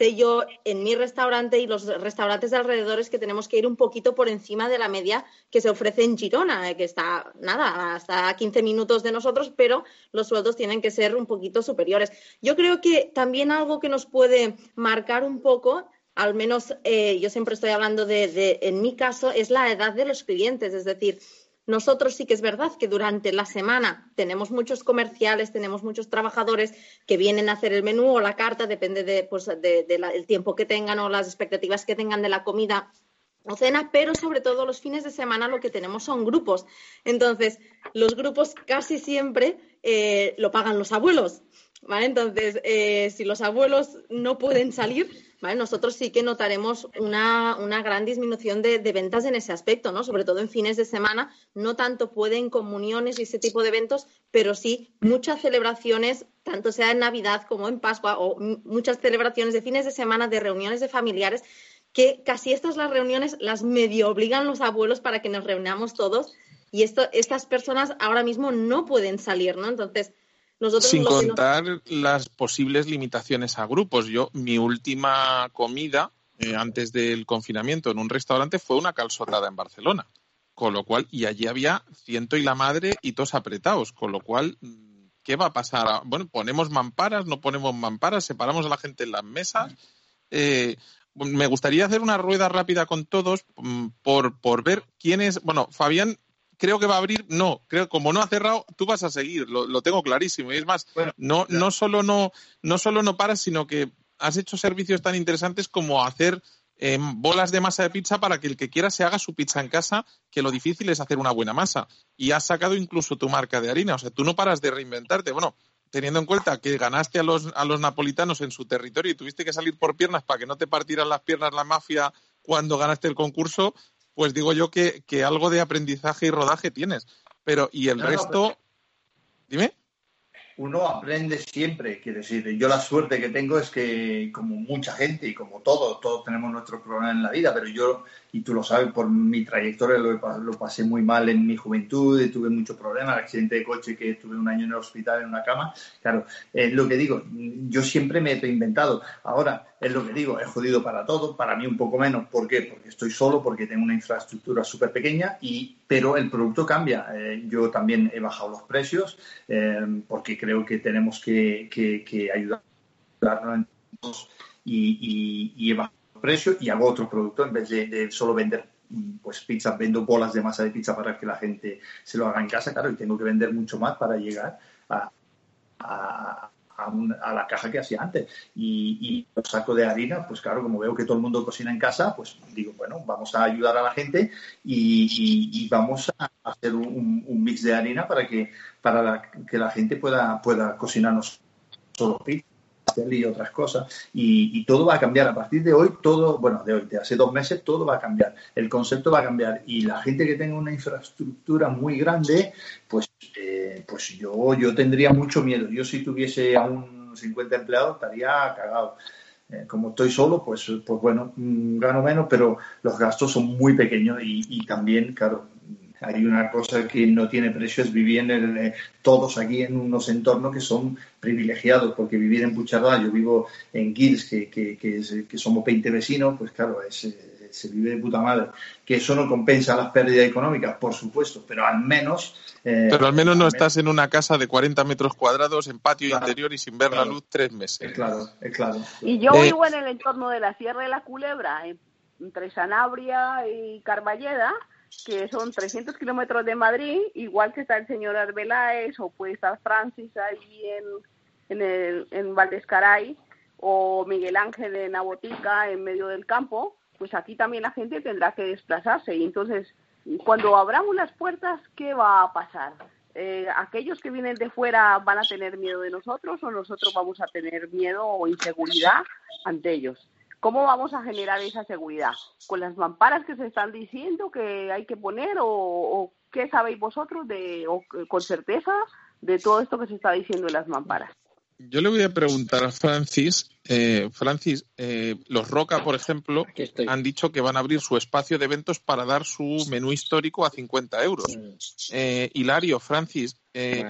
sé yo, en mi restaurante y los restaurantes de alrededores que tenemos que ir un poquito por encima de la media que se ofrece en Girona, eh, que está, nada, hasta 15 minutos de nosotros, pero los sueldos tienen que ser un poquito superiores. Yo creo que también algo que nos puede marcar un poco al menos eh, yo siempre estoy hablando de, en mi caso, es la edad de los clientes. Es decir, nosotros sí que es verdad que durante la semana tenemos muchos comerciales, tenemos muchos trabajadores que vienen a hacer el menú o la carta, depende del pues, tiempo que tengan o las expectativas que tengan de la comida o cena, pero sobre todo los fines de semana lo que tenemos son grupos. Entonces, los grupos casi siempre eh, lo pagan los abuelos. ¿vale? Entonces, eh, si los abuelos no pueden salir, nosotros sí que notaremos una, gran disminución de, ventas en ese aspecto, ¿no? Sobre todo en fines de semana, no tanto pueden comuniones y ese tipo de eventos, pero sí muchas celebraciones, tanto sea en Navidad como en Pascua, o muchas celebraciones de fines de semana, de reuniones de familiares, que casi estas las reuniones las medio obligan los abuelos para que nos reunamos todos y esto, estas personas ahora mismo no pueden salir, ¿no? Entonces, sin contar las posibles limitaciones a grupos. Yo, mi última comida eh, antes del confinamiento en un restaurante fue una calzotada en Barcelona. Con lo cual, y allí había ciento y la madre y todos apretados. Con lo cual, ¿qué va a pasar? Bueno, ponemos mamparas, no ponemos mamparas, separamos a la gente en las mesas. Eh, me gustaría hacer una rueda rápida con todos mm, por, por ver quién es. Bueno, Fabián creo que va a abrir, no, creo como no ha cerrado, tú vas a seguir, lo, tengo clarísimo. Y es más, no, no solo no, no solo no paras, sino que has hecho servicios tan interesantes como hacer em, bolas de masa de pizza para que el que quiera se haga su pizza en casa, que lo difícil es hacer una buena masa. Y has sacado incluso tu marca de harina, o sea, tú no paras de reinventarte. Bueno, teniendo en cuenta que ganaste a los, a los napolitanos en su territorio y tuviste que salir por piernas para que no te partieran las piernas la mafia cuando ganaste el concurso, pues digo yo que, algo de aprendizaje y rodaje tienes. Pero, ¿y el resto? Dime uno aprende siempre, quiere decir, yo la suerte que tengo es que como mucha gente y como todos, todos tenemos nuestros problemas en la vida, pero yo, y tú lo sabes, por mi trayectoria lo, pasé muy mal en mi juventud, y tuve muchos problemas, accidente de coche que estuve un año en el hospital en una cama, claro, es lo que digo, yo siempre me he reinventado. Ahora, es lo que digo, he jodido para todo, para mí un poco menos. ¿Por qué? Porque estoy solo, porque tengo una infraestructura súper pequeña, y, pero el producto cambia. Eh, yo también he bajado los precios eh, porque creo que tenemos que, que, ayudarnos y, y, los precios y hago otro producto en vez de, solo vender pues pizza, vendo bolas de masa de pizza para que la gente se lo haga en casa, claro, y tengo que vender mucho más para llegar a, la caja que hacía antes. Y, y el saco de harina, pues claro, como veo que todo el mundo cocina en casa, pues digo, bueno, vamos a ayudar a la gente y, vamos a hacer un, mix de harina para que, para que la gente pueda, pueda cocinarnos solo pizza y otras cosas. Y, todo va a cambiar. A partir de hoy, todo, bueno, de hoy, de hace dos meses, todo va a cambiar. El concepto va a cambiar. Y la gente que tenga una infraestructura muy grande, pues, eh, pues yo, yo tendría mucho miedo. Yo si tuviese a un 50 empleados estaría cagado. Eh, como estoy solo, pues, pues bueno, mm, gano menos, pero los gastos son muy pequeños y, también, claro, hay una cosa que no tiene precio, es vivir en eh, todos aquí en unos entornos que son privilegiados, porque vivir en Puchardá, yo vivo en Gils, que, que, que, somos 20 vecinos, pues claro, eh, se vive de puta madre. Que eso no compensa las pérdidas económicas, por supuesto, pero al menos... Eh, pero al menos no estás en una casa de 40 metros cuadrados, en patio interior y sin ver la luz tres meses. Es claro, es claro. Y yo vivo en el entorno de la Sierra de la Culebra, entre Sanabria y Carballeda, que son 300 kilómetros de Madrid, igual que está el señor Arbeláez o puede estar Francis ahí en, en, el, en Valdescaray o Miguel Ángel en Abotica en medio del campo, pues aquí también la gente tendrá que desplazarse. Y entonces, cuando abramos las puertas, ¿qué va a pasar? Eh, aquellos que vienen de fuera van a tener miedo de nosotros o nosotros vamos a tener miedo o inseguridad ante ellos. ¿Cómo vamos a generar esa seguridad? ¿Con las mamparas que se están diciendo que hay que poner o, qué sabéis vosotros de, o con certeza de todo esto que se está diciendo de las mamparas? Yo le voy a preguntar a Francis. Eh, Francis, eh, los Roca, por ejemplo, han dicho que van a abrir su espacio de eventos para dar su menú histórico a 50 euros. Eh, Hilario, Francis,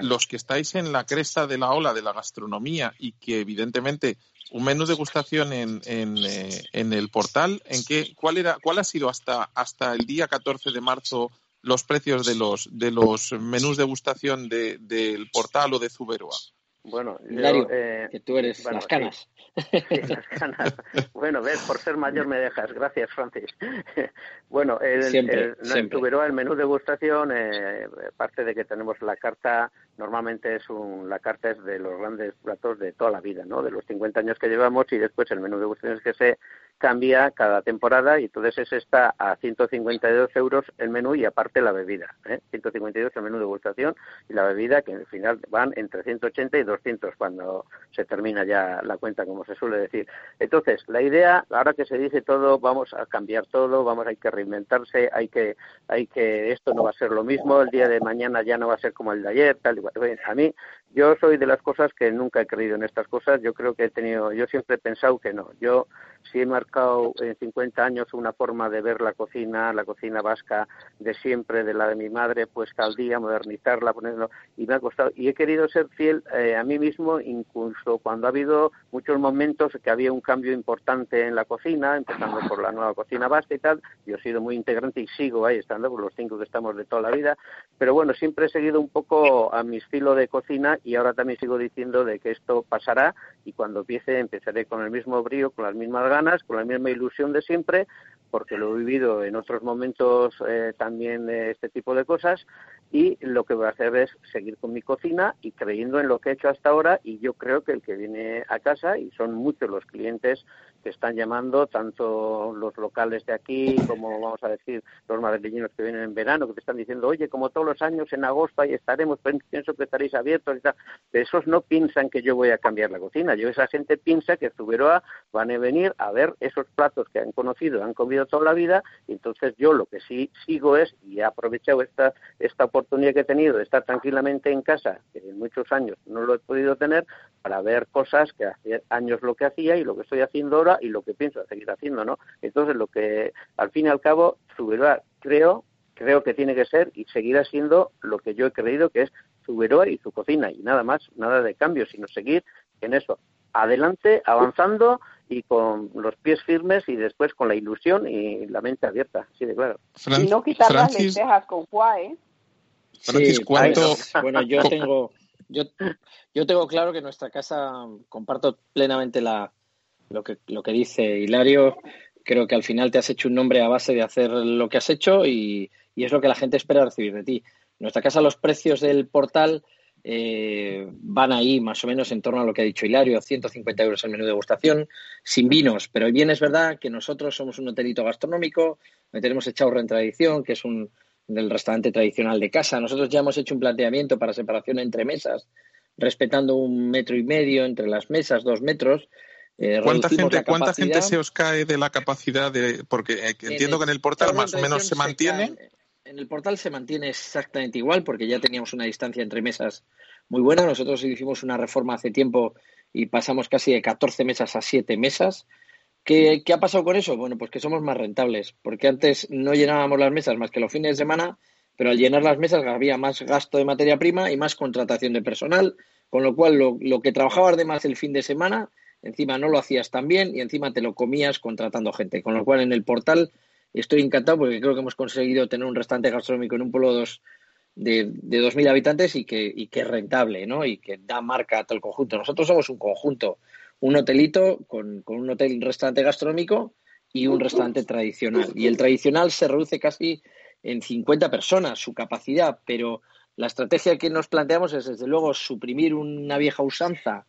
los que estáis en la cresta de la ola de la gastronomía y que evidentemente un menú de degustación en, eh, en, el portal. ¿En qué, cuál, era, ¿Cuál ha sido hasta, hasta el día 14 de marzo los precios de los, de los menús de degustación de, del portal o de Zuberoa? Bueno, eh, que tú eres las canas. las canas. Bueno, ves, por ser mayor me dejas. Gracias, Francis. bueno, el, siempre, el, el menú de degustación, eh, parte de que tenemos la carta, normalmente es un, la carta es de los grandes platos de toda la vida, ¿no? De los 50 años que llevamos y después el menú de degustación es que se cambia cada temporada y entonces es está a 152 euros el menú y aparte la bebida. ¿eh? 152 el menú de degustación y la bebida que al final van entre 180 y 200 cuando se termina ya la cuenta, como se suele decir. Entonces, la idea, ahora que se dice todo, vamos a cambiar todo, vamos hay que reinventarse, hay que, hay que, esto no va a ser lo mismo, el día de mañana ya no va a ser como el de ayer, tal y cual. A mí, yo soy de las cosas que nunca he creído en estas cosas, yo creo que he tenido, yo siempre he pensado que no, yo sí he marcado en 50 años una forma de ver la cocina, la cocina vasca de siempre, de la de mi madre, pues cada día modernizarla, ponerlo, y me ha costado. Y he querido ser fiel eh, a mí mismo, incluso cuando ha habido muchos momentos que había un cambio importante en la cocina, empezando por la nueva cocina vasca y tal. Yo he sido muy integrante y sigo ahí estando, por los cinco que estamos de toda la vida. Pero bueno, siempre he seguido un poco a mi estilo de cocina y ahora también sigo diciendo de que esto pasará y cuando empiece empezaré con el mismo brío, con las mismas ganas, con la misma ilusión de siempre, porque lo he vivido en otros momentos eh, también este tipo de cosas y lo que voy a hacer es seguir con mi cocina y creyendo en lo que he hecho hasta ahora y yo creo que el que viene a casa y son muchos los clientes que están llamando, tanto los locales de aquí como vamos a decir los madrileños que vienen en verano, que te están diciendo, oye, como todos los años en agosto ahí estaremos, pienso que estaréis abiertos y tal. Esos no piensan que yo voy a cambiar la cocina, yo esa gente piensa que Zuberoa van a venir a ver esos platos que han conocido, han comido toda la vida, y entonces yo lo que sí sigo es, y he aprovechado esta, esta oportunidad que he tenido de estar tranquilamente en casa, que en muchos años no lo he podido tener, para ver cosas que hace años lo que hacía y lo que estoy haciendo ahora y lo que pienso seguir haciendo, ¿no? Entonces, lo que al fin y al cabo, Zuberoa creo, creo que tiene que ser y seguirá siendo lo que yo he creído que es Zuberoa y su cocina y nada más, nada de cambio, sino seguir en eso, adelante, avanzando y con los pies firmes y después con la ilusión y la mente abierta, sí de claro. y no quitar las lentejas con Juá, ¿eh? sí, bueno, yo tengo, yo, yo tengo claro que en nuestra casa comparto plenamente la, lo, que, lo que dice Hilario. Creo que al final te has hecho un nombre a base de hacer lo que has hecho y, y es lo que la gente espera recibir de ti. En nuestra casa los precios del portal eh, van ahí más o menos en torno a lo que ha dicho Hilario, 150 euros el menú de degustación, sin vinos. Pero bien es verdad que nosotros somos un hotelito gastronómico, tenemos echado en tradición, que es un del restaurante tradicional de casa. Nosotros ya hemos hecho un planteamiento para separación entre mesas, respetando un metro y medio entre las mesas, dos metros. Eh, ¿Cuánta, gente, ¿Cuánta gente se os cae de la capacidad de.? Porque eh, entiendo que en el portal más o menos se mantiene. en el portal se mantiene exactamente igual porque ya teníamos una distancia entre mesas muy buena. Nosotros hicimos una reforma hace tiempo y pasamos casi de 14 mesas a 7 mesas. ¿Qué, ¿Qué, ha pasado con eso? Bueno, pues que somos más rentables, porque antes no llenábamos las mesas más que los fines de semana, pero al llenar las mesas había más gasto de materia prima y más contratación de personal, con lo cual lo, lo que trabajabas de más el fin de semana, encima no lo hacías tan bien y encima te lo comías contratando gente. Con lo cual en el portal estoy encantado porque creo que hemos conseguido tener un restaurante gastronómico en un pueblo dos, de, de 2.000 habitantes y que, es rentable, ¿no? Y que da marca a todo el conjunto. Nosotros somos un conjunto, un hotelito con, con un hotel, un restaurante gastronómico y un restaurante tradicional. Y el tradicional se reduce casi en 50 personas su capacidad, pero la estrategia que nos planteamos es, desde luego, suprimir una vieja usanza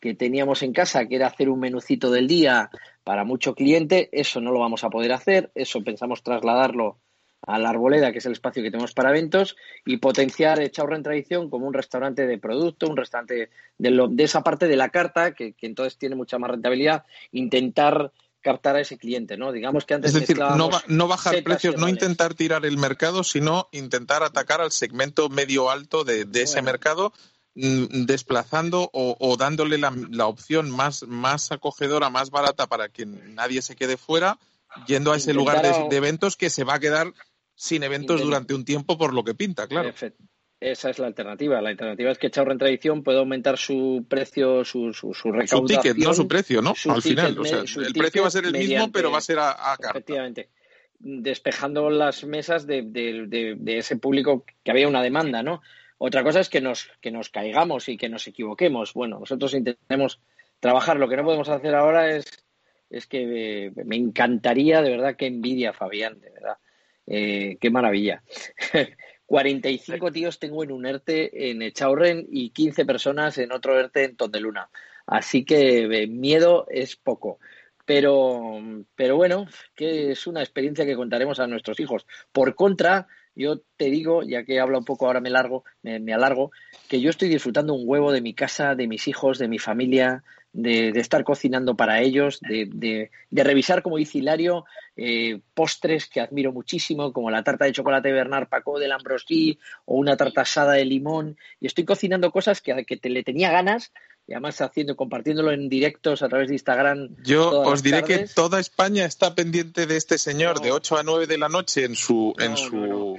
que teníamos en casa, que era hacer un menucito del día para mucho cliente. Eso no lo vamos a poder hacer, eso pensamos trasladarlo a la Arboleda, que es el espacio que tenemos para eventos, y potenciar Chaurra en Tradición como un restaurante de producto, un restaurante de, de esa parte de la carta, que, que, entonces tiene mucha más rentabilidad, intentar captar a ese cliente, ¿no? Digamos que antes es decir, no, no bajar precios, no intentar tirar el mercado, sino intentar atacar al segmento medio alto de, ese mercado, desplazando o, o dándole la, la, opción más, más acogedora, más barata para que nadie se quede fuera, yendo a ese lugar de, de, eventos que se va a quedar sin eventos durante un tiempo por lo que pinta, claro. Esa es la alternativa. La alternativa es que Chaurra en Tradición puede aumentar su precio, su, su, su recaudación. Su ticket, no su precio, ¿no? Al final, o sea, el precio va a ser el mediante, mismo, pero va a ser a, a carta. Efectivamente. Despejando las mesas de, de, de, de, ese público que había una demanda, ¿no? Otra cosa es que nos, que nos caigamos y que nos equivoquemos. Bueno, nosotros intentemos trabajar. Lo que no podemos hacer ahora es, es que eh, me encantaría, de verdad, que envidia, Fabián, de verdad eh, qué maravilla. 45 tíos tengo en un ERTE en Echaurren y 15 personas en otro ERTE en Tondeluna. Así que eh, miedo es poco. Pero, pero bueno, que es una experiencia que contaremos a nuestros hijos. Por contra, yo te digo, ya que hablo un poco ahora me largo, me, alargo, que yo estoy disfrutando un huevo de mi casa, de mis hijos, de mi familia, de, de, estar cocinando para ellos, de, de, de revisar, como dice Hilario, eh, postres que admiro muchísimo, como la tarta de chocolate de Bernard Paco del Ambrosí o una tarta asada de limón. Y estoy cocinando cosas que, que te, le tenía ganas y además haciendo, compartiéndolo en directos a través de Instagram. Yo os diré que toda España está pendiente de este señor no. de 8 a 9 de la noche en su, no, en su no,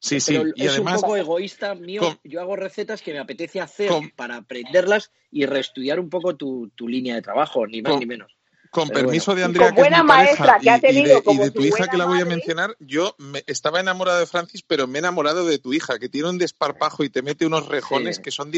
Sí, Pero sí, y es además, un poco egoísta mío. Con, yo hago recetas que me apetece hacer con, para aprenderlas y reestudiar un poco tu, tu línea de trabajo, ni más con, ni menos. Con Pero permiso bueno. de Andrea, que es mi pareja, y, y, de, y, de, tu hija que la voy a mencionar, yo me, estaba enamorado de Francis, pero me he enamorado de tu hija, que tiene un desparpajo y te mete unos rejones sí. que son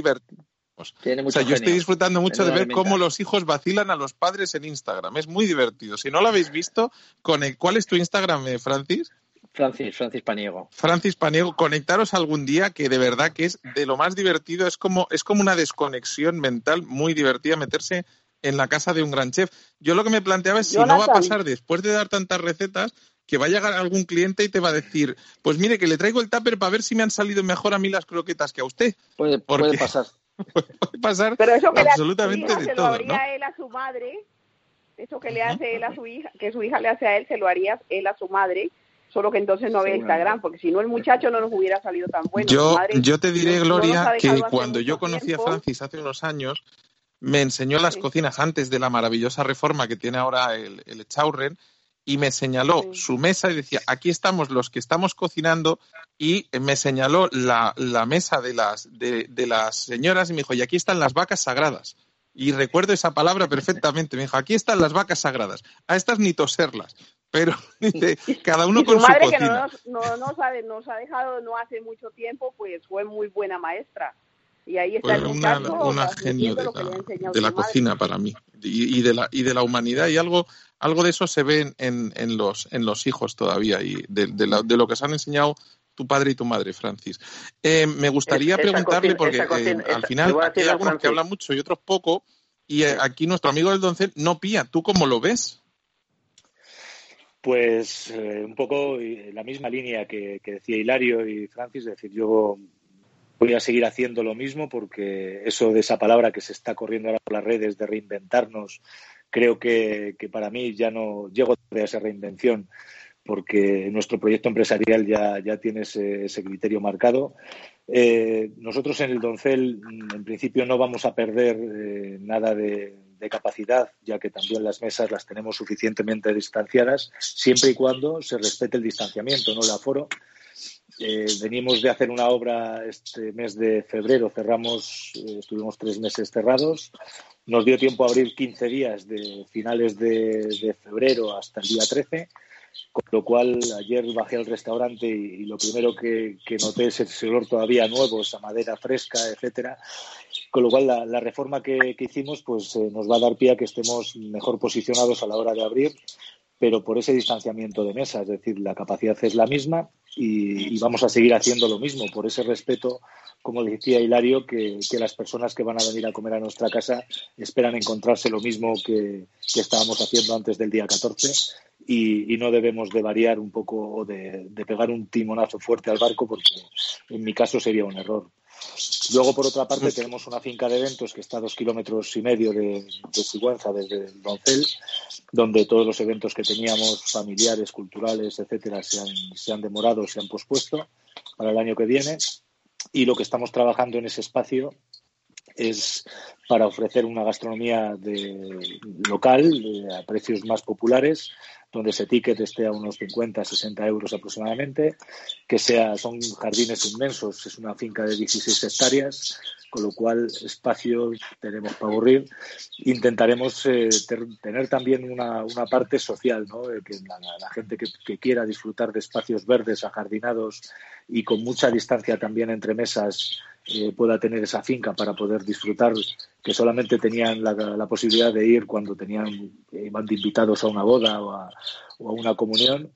divertidos. Tiene o sea, yo estoy disfrutando mucho de ver cómo los hijos vacilan a los padres en Instagram. Es muy divertido. Si no lo habéis visto, con el, ¿cuál es tu Instagram, eh, Francis? Francis, Francis Paniego. Francis Paniego, conectaros algún día que de verdad que es de lo más divertido, es como, es como una desconexión mental muy divertida meterse en la casa de un gran chef. Yo lo que me planteaba es si no va a pasar después de dar tantas recetas que va a llegar algún cliente y te va a decir, pues mire que le traigo el tupper para ver si me han salido mejor a mí las croquetas que a usted. Puede, puede pasar. Puede pasar Pero eso que absolutamente de todo, se lo haría ¿no? él a su madre, eso que le hace él a su hija, que su hija le hace a él, se lo haría él a su madre solo que entonces no ve Instagram, porque si no el muchacho no nos hubiera salido tan bueno. Yo, yo te diré, Gloria, no que cuando yo conocí tiempo, a Francis hace unos años, me enseñó las sí. cocinas antes de la maravillosa reforma que tiene ahora el, el Chaurren y me señaló sí. su mesa y decía, aquí estamos los que estamos cocinando y me señaló la, la mesa de las, de, de las señoras y me dijo, y aquí están las vacas sagradas. Y recuerdo esa palabra perfectamente. Me dijo, aquí están las vacas sagradas. A estas ni toserlas pero dice, cada uno y con su madre su que no nos, no, nos, ha, nos ha dejado no hace mucho tiempo, pues fue muy buena maestra. Y ahí está pues el una, una genio de la, de la cocina para mí. Y, y, de la, y de la humanidad. Y algo, algo de eso se ve en, en, los, en los hijos todavía y de, de, la, de lo que se han enseñado tu padre y tu madre, Francis. Eh, me gustaría preguntarle, porque eh, al final hay algunos que hablan mucho y otros poco, y eh, aquí nuestro amigo del Doncel no pía. ¿Tú cómo lo ves? Pues un poco la misma línea que, que, decía Hilario y Francis, es decir, yo voy a seguir haciendo lo mismo porque eso de esa palabra que se está corriendo ahora por las redes de reinventarnos, creo que, para mí ya no llego a esa reinvención porque nuestro proyecto empresarial ya, ya tiene ese, criterio marcado. Eh, nosotros en el Doncel, en principio, no vamos a perder eh, nada de, capacidad, ya que también las mesas las tenemos suficientemente distanciadas, siempre y cuando se respete el distanciamiento, no el aforo. Eh, venimos de hacer una obra este mes de febrero, cerramos, eh, estuvimos tres meses cerrados. Nos dio tiempo a abrir 15 días de finales de, febrero hasta el día 13, con lo cual ayer bajé al restaurante y, lo primero que, noté es ese olor todavía nuevo, esa madera fresca, etcétera. Con lo cual la, reforma que, hicimos pues eh, nos va a dar pie a que estemos mejor posicionados a la hora de abrir pero por ese distanciamiento de mesa, es decir, la capacidad es la misma y, vamos a seguir haciendo lo mismo, por ese respeto, como decía Hilario, que, las personas que van a venir a comer a nuestra casa esperan encontrarse lo mismo que, estábamos haciendo antes del día 14 y, no debemos de variar un poco o de pegar un timonazo fuerte al barco porque en mi caso sería un error. Luego, por otra parte, tenemos una finca de eventos que está a dos kilómetros y medio de, Sigüenza, desde el Doncel, donde todos los eventos que teníamos, familiares, culturales, etcétera, se han, se han demorado, se han pospuesto para el año que viene. Y lo que estamos trabajando en ese espacio es para ofrecer una gastronomía de, local a precios más populares, donde ese ticket esté a unos 50, 60 euros aproximadamente, que sea, son jardines inmensos, es una finca de 16 hectáreas, con lo cual espacio tenemos para aburrir. Intentaremos eh, tener también una, parte social, ¿no? que la, gente que, quiera disfrutar de espacios verdes, ajardinados y con mucha distancia también entre mesas eh, pueda tener esa finca para poder disfrutar, que solamente tenían la, posibilidad de ir cuando tenían, eh, iban invitados a una boda o a, una comunión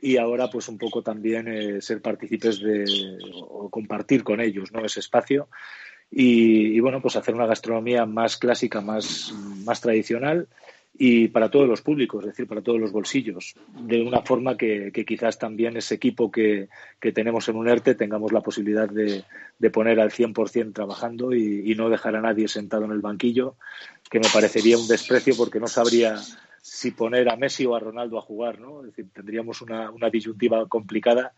y ahora pues un poco también eh, ser partícipes de o compartir con ellos ¿no? ese espacio y, y, bueno pues hacer una gastronomía más clásica más, más tradicional y para todos los públicos, es decir, para todos los bolsillos, de una forma que, quizás también ese equipo que, tenemos en un ERTE tengamos la posibilidad de, poner al 100% trabajando y, no dejar a nadie sentado en el banquillo, que me parecería un desprecio porque no sabría si poner a Messi o a Ronaldo a jugar, ¿no? Es decir, tendríamos una, disyuntiva complicada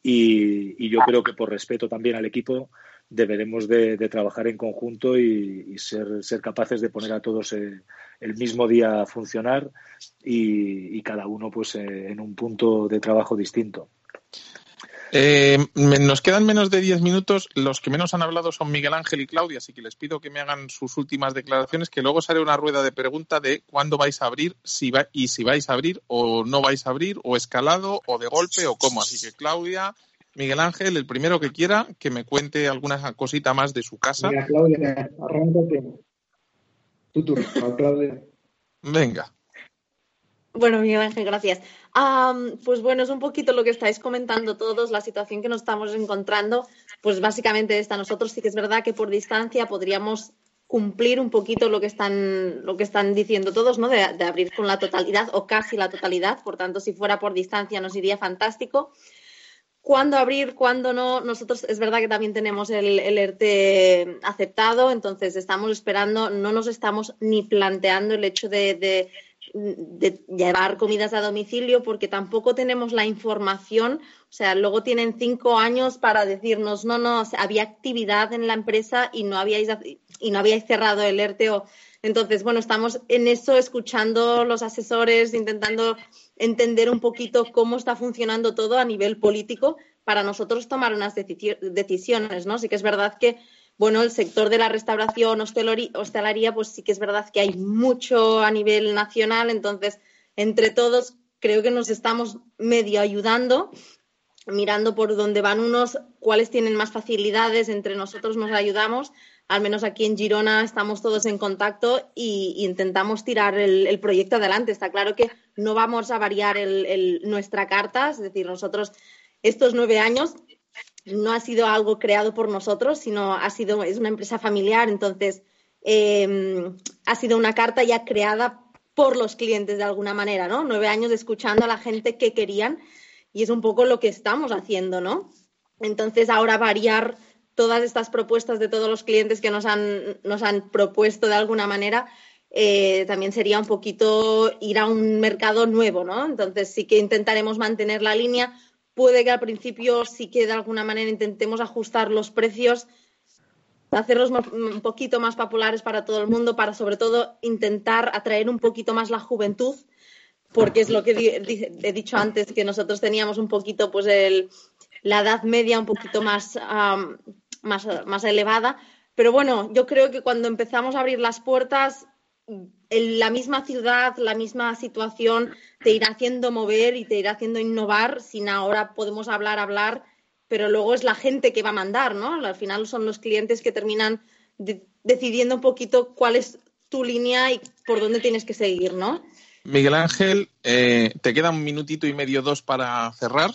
y, yo creo que por respeto también al equipo deberemos de, trabajar en conjunto y, ser, ser, capaces de poner a todos eh, el mismo día a funcionar y, cada uno pues eh, en un punto de trabajo distinto. Eh, nos quedan menos de diez minutos. Los que menos han hablado son Miguel Ángel y Claudia, así que les pido que me hagan sus últimas declaraciones, que luego sale una rueda de pregunta de cuándo vais a abrir si va, y si vais a abrir o no vais a abrir, o escalado, o de golpe, o cómo. Así que Claudia, Miguel Ángel, el primero que quiera, que me cuente alguna cosita más de su casa. Mira, Claudia, arráncate. Tu turno, Claudia. Venga. Bueno, Miguel Ángel, gracias. pues bueno, es un poquito lo que estáis comentando todos, la situación que nos estamos encontrando, pues básicamente esta. Nosotros sí que es verdad que por distancia podríamos cumplir un poquito lo que están, lo que están diciendo todos, ¿no? De, de abrir con la totalidad o casi la totalidad. Por tanto, si fuera por distancia nos iría fantástico cuándo abrir, cuándo no. Nosotros es verdad que también tenemos el, ERTE aceptado, entonces estamos esperando, no nos estamos ni planteando el hecho de, de, llevar comidas a domicilio porque tampoco tenemos la información. O sea, luego tienen cinco años para decirnos, no, no, había actividad en la empresa y no habíais, y no habíais cerrado el ERTE. O... Entonces, bueno, estamos en eso, escuchando los asesores, intentando entender un poquito cómo está funcionando todo a nivel político para nosotros tomar unas decisiones, ¿no? Sí que es verdad que, bueno, el sector de la restauración, hostelería, pues sí que es verdad que hay mucho a nivel nacional, entonces, entre todos, creo que nos estamos medio ayudando, mirando por dónde van unos, cuáles tienen más facilidades, entre nosotros nos ayudamos al menos aquí en Girona estamos todos en contacto e intentamos tirar el, proyecto adelante. Está claro que no vamos a variar nuestra carta, es decir, nosotros estos nueve años no ha sido algo creado por nosotros, sino ha sido, es una empresa familiar, entonces eh, ha sido una carta ya creada por los clientes de alguna manera, ¿no? Nueve años escuchando a la gente que querían y es un poco lo que estamos haciendo, ¿no? Entonces ahora variar todas estas propuestas de todos los clientes que nos han, nos han propuesto de alguna manera, eh, también sería un poquito ir a un mercado nuevo, ¿no? Entonces sí que intentaremos mantener la línea. Puede que al principio sí que de alguna manera intentemos ajustar los precios, hacerlos un poquito más populares para todo el mundo, para sobre todo intentar atraer un poquito más la juventud, porque es lo que he dicho antes, que nosotros teníamos un poquito pues el, la edad media un poquito más más, más elevada. Pero bueno, yo creo que cuando empezamos a abrir las puertas, en la misma ciudad, la misma situación te irá haciendo mover y te irá haciendo innovar, sin ahora podemos hablar, hablar, pero luego es la gente que va a mandar, ¿no? Al final son los clientes que terminan decidiendo un poquito cuál es tu línea y por dónde tienes que seguir, ¿no? Miguel Ángel, eh, ¿te queda un minutito y medio, dos para cerrar?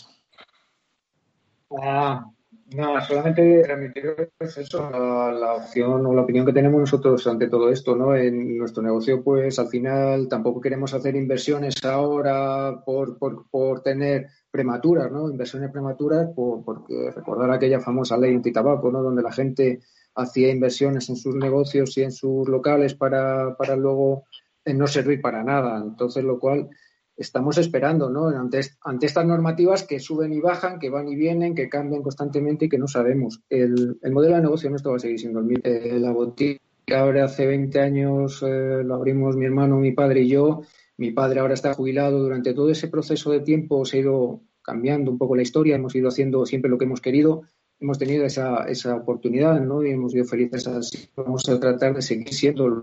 Ah, no, solamente remitir eso, la, opción o la opinión que tenemos nosotros ante todo esto, ¿no? En nuestro negocio, pues al final tampoco queremos hacer inversiones ahora por, por, por tener prematuras, ¿no? Inversiones prematuras, por, porque recordar aquella famosa ley antitabaco, ¿no? Donde la gente hacía inversiones en sus negocios y en sus locales para, para luego no servir para nada. Entonces, lo cual estamos esperando, ¿no? Ante, ante, estas normativas que suben y bajan, que van y vienen, que cambian constantemente y que no sabemos. El, el modelo de negocio nuestro va a seguir siendo el mismo. Eh, la botica ahora hace 20 años eh, lo abrimos mi hermano, mi padre y yo. Mi padre ahora está jubilado. Durante todo ese proceso de tiempo se ha ido cambiando un poco la historia, hemos ido haciendo siempre lo que hemos querido. Hemos tenido esa, esa oportunidad, ¿no? Y hemos sido felices así. Vamos a tratar de seguir siendo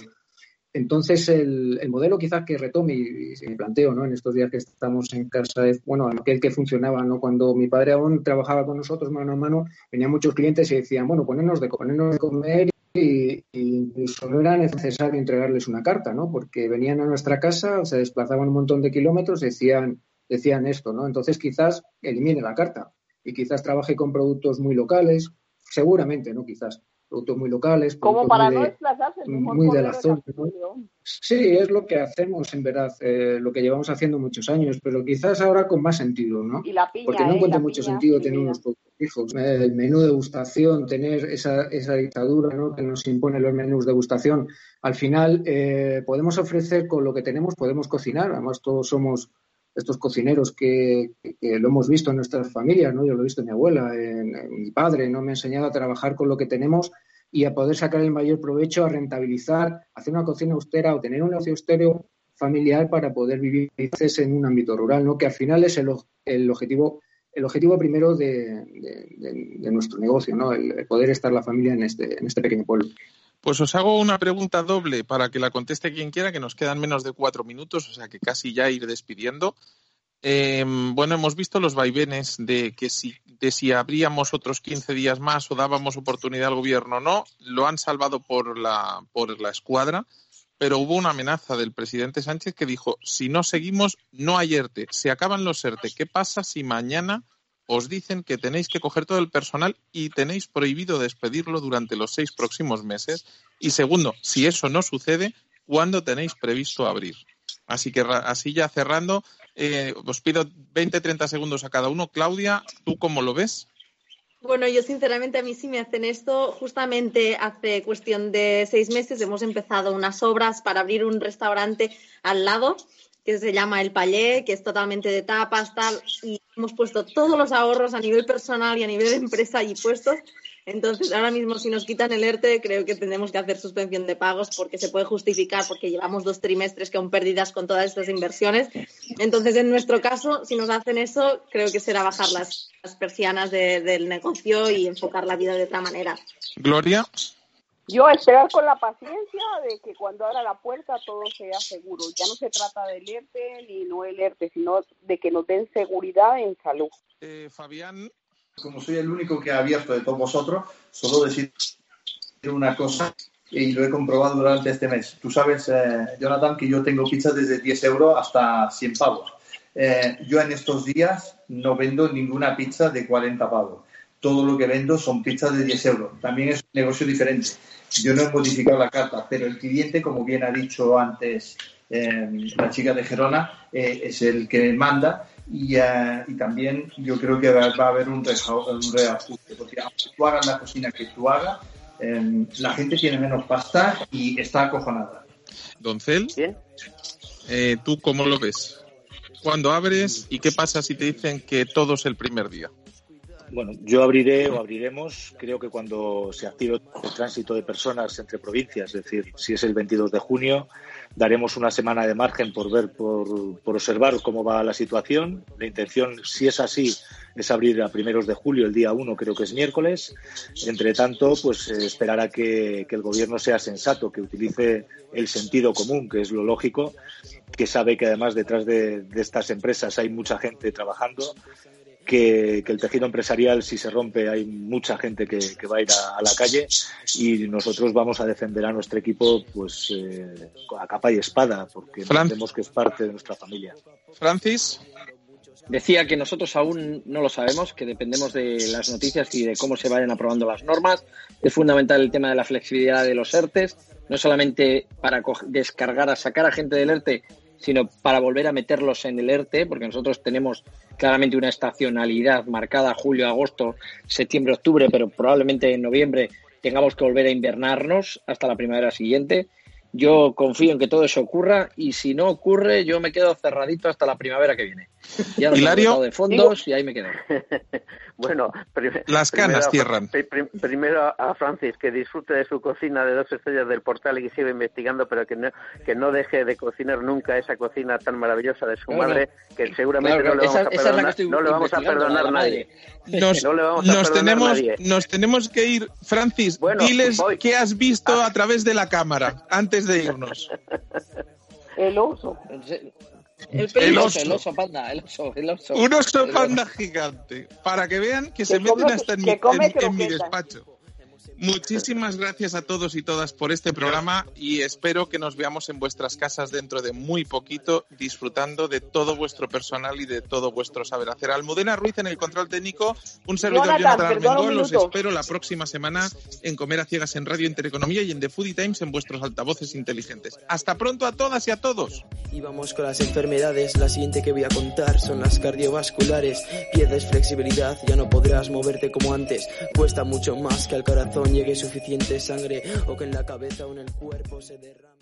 entonces, el, modelo quizás que retome y, me planteo ¿no? en estos días que estamos en casa es, bueno, aquel que funcionaba, ¿no? Cuando mi padre aún trabajaba con nosotros mano a mano, venían muchos clientes y decían, bueno, ponernos de, ponernos de comer y, incluso no era necesario entregarles una carta, ¿no? Porque venían a nuestra casa, se desplazaban un montón de kilómetros, decían, decían esto, ¿no? Entonces quizás elimine la carta y quizás trabaje con productos muy locales, seguramente, ¿no? Quizás productos muy locales. Como para muy no de, desplazarse. Muy de la zona. ¿no? Sí, es lo que hacemos en verdad, eh, lo que llevamos haciendo muchos años, pero quizás ahora con más sentido, ¿no? Y la piña, Porque no ¿eh? encuentro La mucho piña, sentido tener unos productos fijos. El menú de degustación, tener esa, esa dictadura ¿no? que nos impone los menús de degustación. Al final, eh, podemos ofrecer con lo que tenemos, podemos cocinar. Además, todos somos estos cocineros que, lo hemos visto en nuestras familias, ¿no? Yo lo he visto en mi abuela, en, mi padre, ¿no? Me ha enseñado a trabajar con lo que tenemos y a poder sacar el mayor provecho, a rentabilizar, hacer una cocina austera o tener un negocio austero familiar para poder vivir en un ámbito rural, ¿no? Que al final es el, el objetivo el objetivo primero de, nuestro negocio, ¿no? El, poder estar la familia en este, en este pequeño pueblo. Pues os hago una pregunta doble para que la conteste quien quiera, que nos quedan menos de cuatro minutos, o sea que casi ya ir despidiendo. Eh, bueno, hemos visto los vaivenes de que si, de si abríamos otros 15 días más o dábamos oportunidad al gobierno o no. Lo han salvado por la, por la escuadra, pero hubo una amenaza del presidente Sánchez que dijo, si no seguimos, no hay ERTE. Se acaban los ERTE. ¿Qué pasa si mañana os dicen que tenéis que coger todo el personal y tenéis prohibido despedirlo durante los seis próximos meses? Y segundo, si eso no sucede, ¿cuándo tenéis previsto abrir? Así que así ya cerrando, eh, os pido 20, 30 segundos a cada uno. Claudia, ¿tú cómo lo ves? Bueno, yo sinceramente a mí sí me hacen esto. Justamente hace cuestión de seis meses hemos empezado unas obras para abrir un restaurante al lado que se llama El Pallé, que es totalmente de tapas, tal, y hemos puesto todos los ahorros a nivel personal y a nivel de empresa allí puestos. Entonces, ahora mismo, si nos quitan el ERTE, creo que tendremos que hacer suspensión de pagos porque se puede justificar, porque llevamos dos trimestres que aún pérdidas con todas estas inversiones. Entonces, en nuestro caso, si nos hacen eso, creo que será bajar las, persianas de, del negocio y enfocar la vida de otra manera. Gloria. Yo esperar con la paciencia de que cuando abra la puerta todo sea seguro. Ya no se trata del ERTE ni no el ERTE, sino de que nos den seguridad en salud. Eh, Fabián. Como soy el único que ha abierto de todos vosotros, solo decir una cosa y lo he comprobado durante este mes. Tú sabes, eh, Jonathan, que yo tengo pizzas desde 10 euros hasta 100 pavos. eh, yo en estos días no vendo ninguna pizza de 40 pavos. Todo lo que vendo son pizzas de 10 euros. También es un negocio diferente. Yo no he modificado la carta, pero el cliente, como bien ha dicho antes eh, la chica de Gerona, eh, es el que manda y, y, también yo creo que va, a haber un, reajuste, porque aunque tú hagas la cocina que tú hagas, la gente tiene menos pasta y está acojonada. Doncel, eh, ¿tú cómo lo ves? ¿Cuándo abres y qué pasa si te dicen que todo es el primer día? Bueno, yo abriré o abriremos, creo que cuando se active el tránsito de personas entre provincias, es decir, si es el 22 de junio, daremos una semana de margen por ver, por, por observar cómo va la situación. La intención, si es así, es abrir a primeros de julio, el día 1 creo que es miércoles. Entre tanto, pues esperar a que, el gobierno sea sensato, que utilice el sentido común, que es lo lógico, que sabe que además detrás de estas empresas hay mucha gente trabajando que, el tejido empresarial, si se rompe, hay mucha gente que, va a ir a, la calle y nosotros vamos a defender a nuestro equipo pues eh, a capa y espada, porque entendemos que es parte de nuestra familia. Francis. Decía que nosotros aún no lo sabemos, que dependemos de las noticias y de cómo se vayan aprobando las normas. Es fundamental el tema de la flexibilidad de los ERTES, no solamente para descargar, a sacar a gente del ERTE, sino para volver a meterlos en el ERTE, porque nosotros tenemos claramente una estacionalidad marcada julio, agosto, septiembre, octubre, pero probablemente en noviembre tengamos que volver a invernarnos hasta la primavera siguiente. Yo confío en que todo eso ocurra y si no ocurre, yo me quedo cerradito hasta la primavera que viene. Ya Hilario, de fondos y ahí me quedo. bueno, las canas cierran. primero a Francis que disfrute de su cocina de dos estrellas del portal y que siga investigando, pero que no, que no deje de cocinar nunca esa cocina tan maravillosa de su madre, que seguramente no, le vamos a perdonar, no le vamos a perdonar nadie. Nos, nos tenemos, nos tenemos que ir, Francis. diles qué has visto a través de la cámara antes de irnos. El oso. El, oso. el oso panda, el oso, el oso. Un oso panda gigante. Para que vean que, se meten hasta en, mi, en mi despacho. Muchísimas gracias a todos y todas por este programa y espero que nos veamos en vuestras casas dentro de muy poquito disfrutando de todo vuestro personal y de todo vuestro saber hacer. Almudena Ruiz en el control técnico, un servidor Jonathan, Armengol, los espero la próxima semana en Comer a Ciegas en Radio Intereconomía y en The Foodie Times en vuestros altavoces inteligentes. Hasta pronto a todas y a todos. Y vamos con las enfermedades, la siguiente que voy a contar son las cardiovasculares. Pierdes flexibilidad, ya no podrás moverte como antes, cuesta mucho más que al corazón llegue suficiente sangre o que en la cabeza o en el cuerpo se derrame.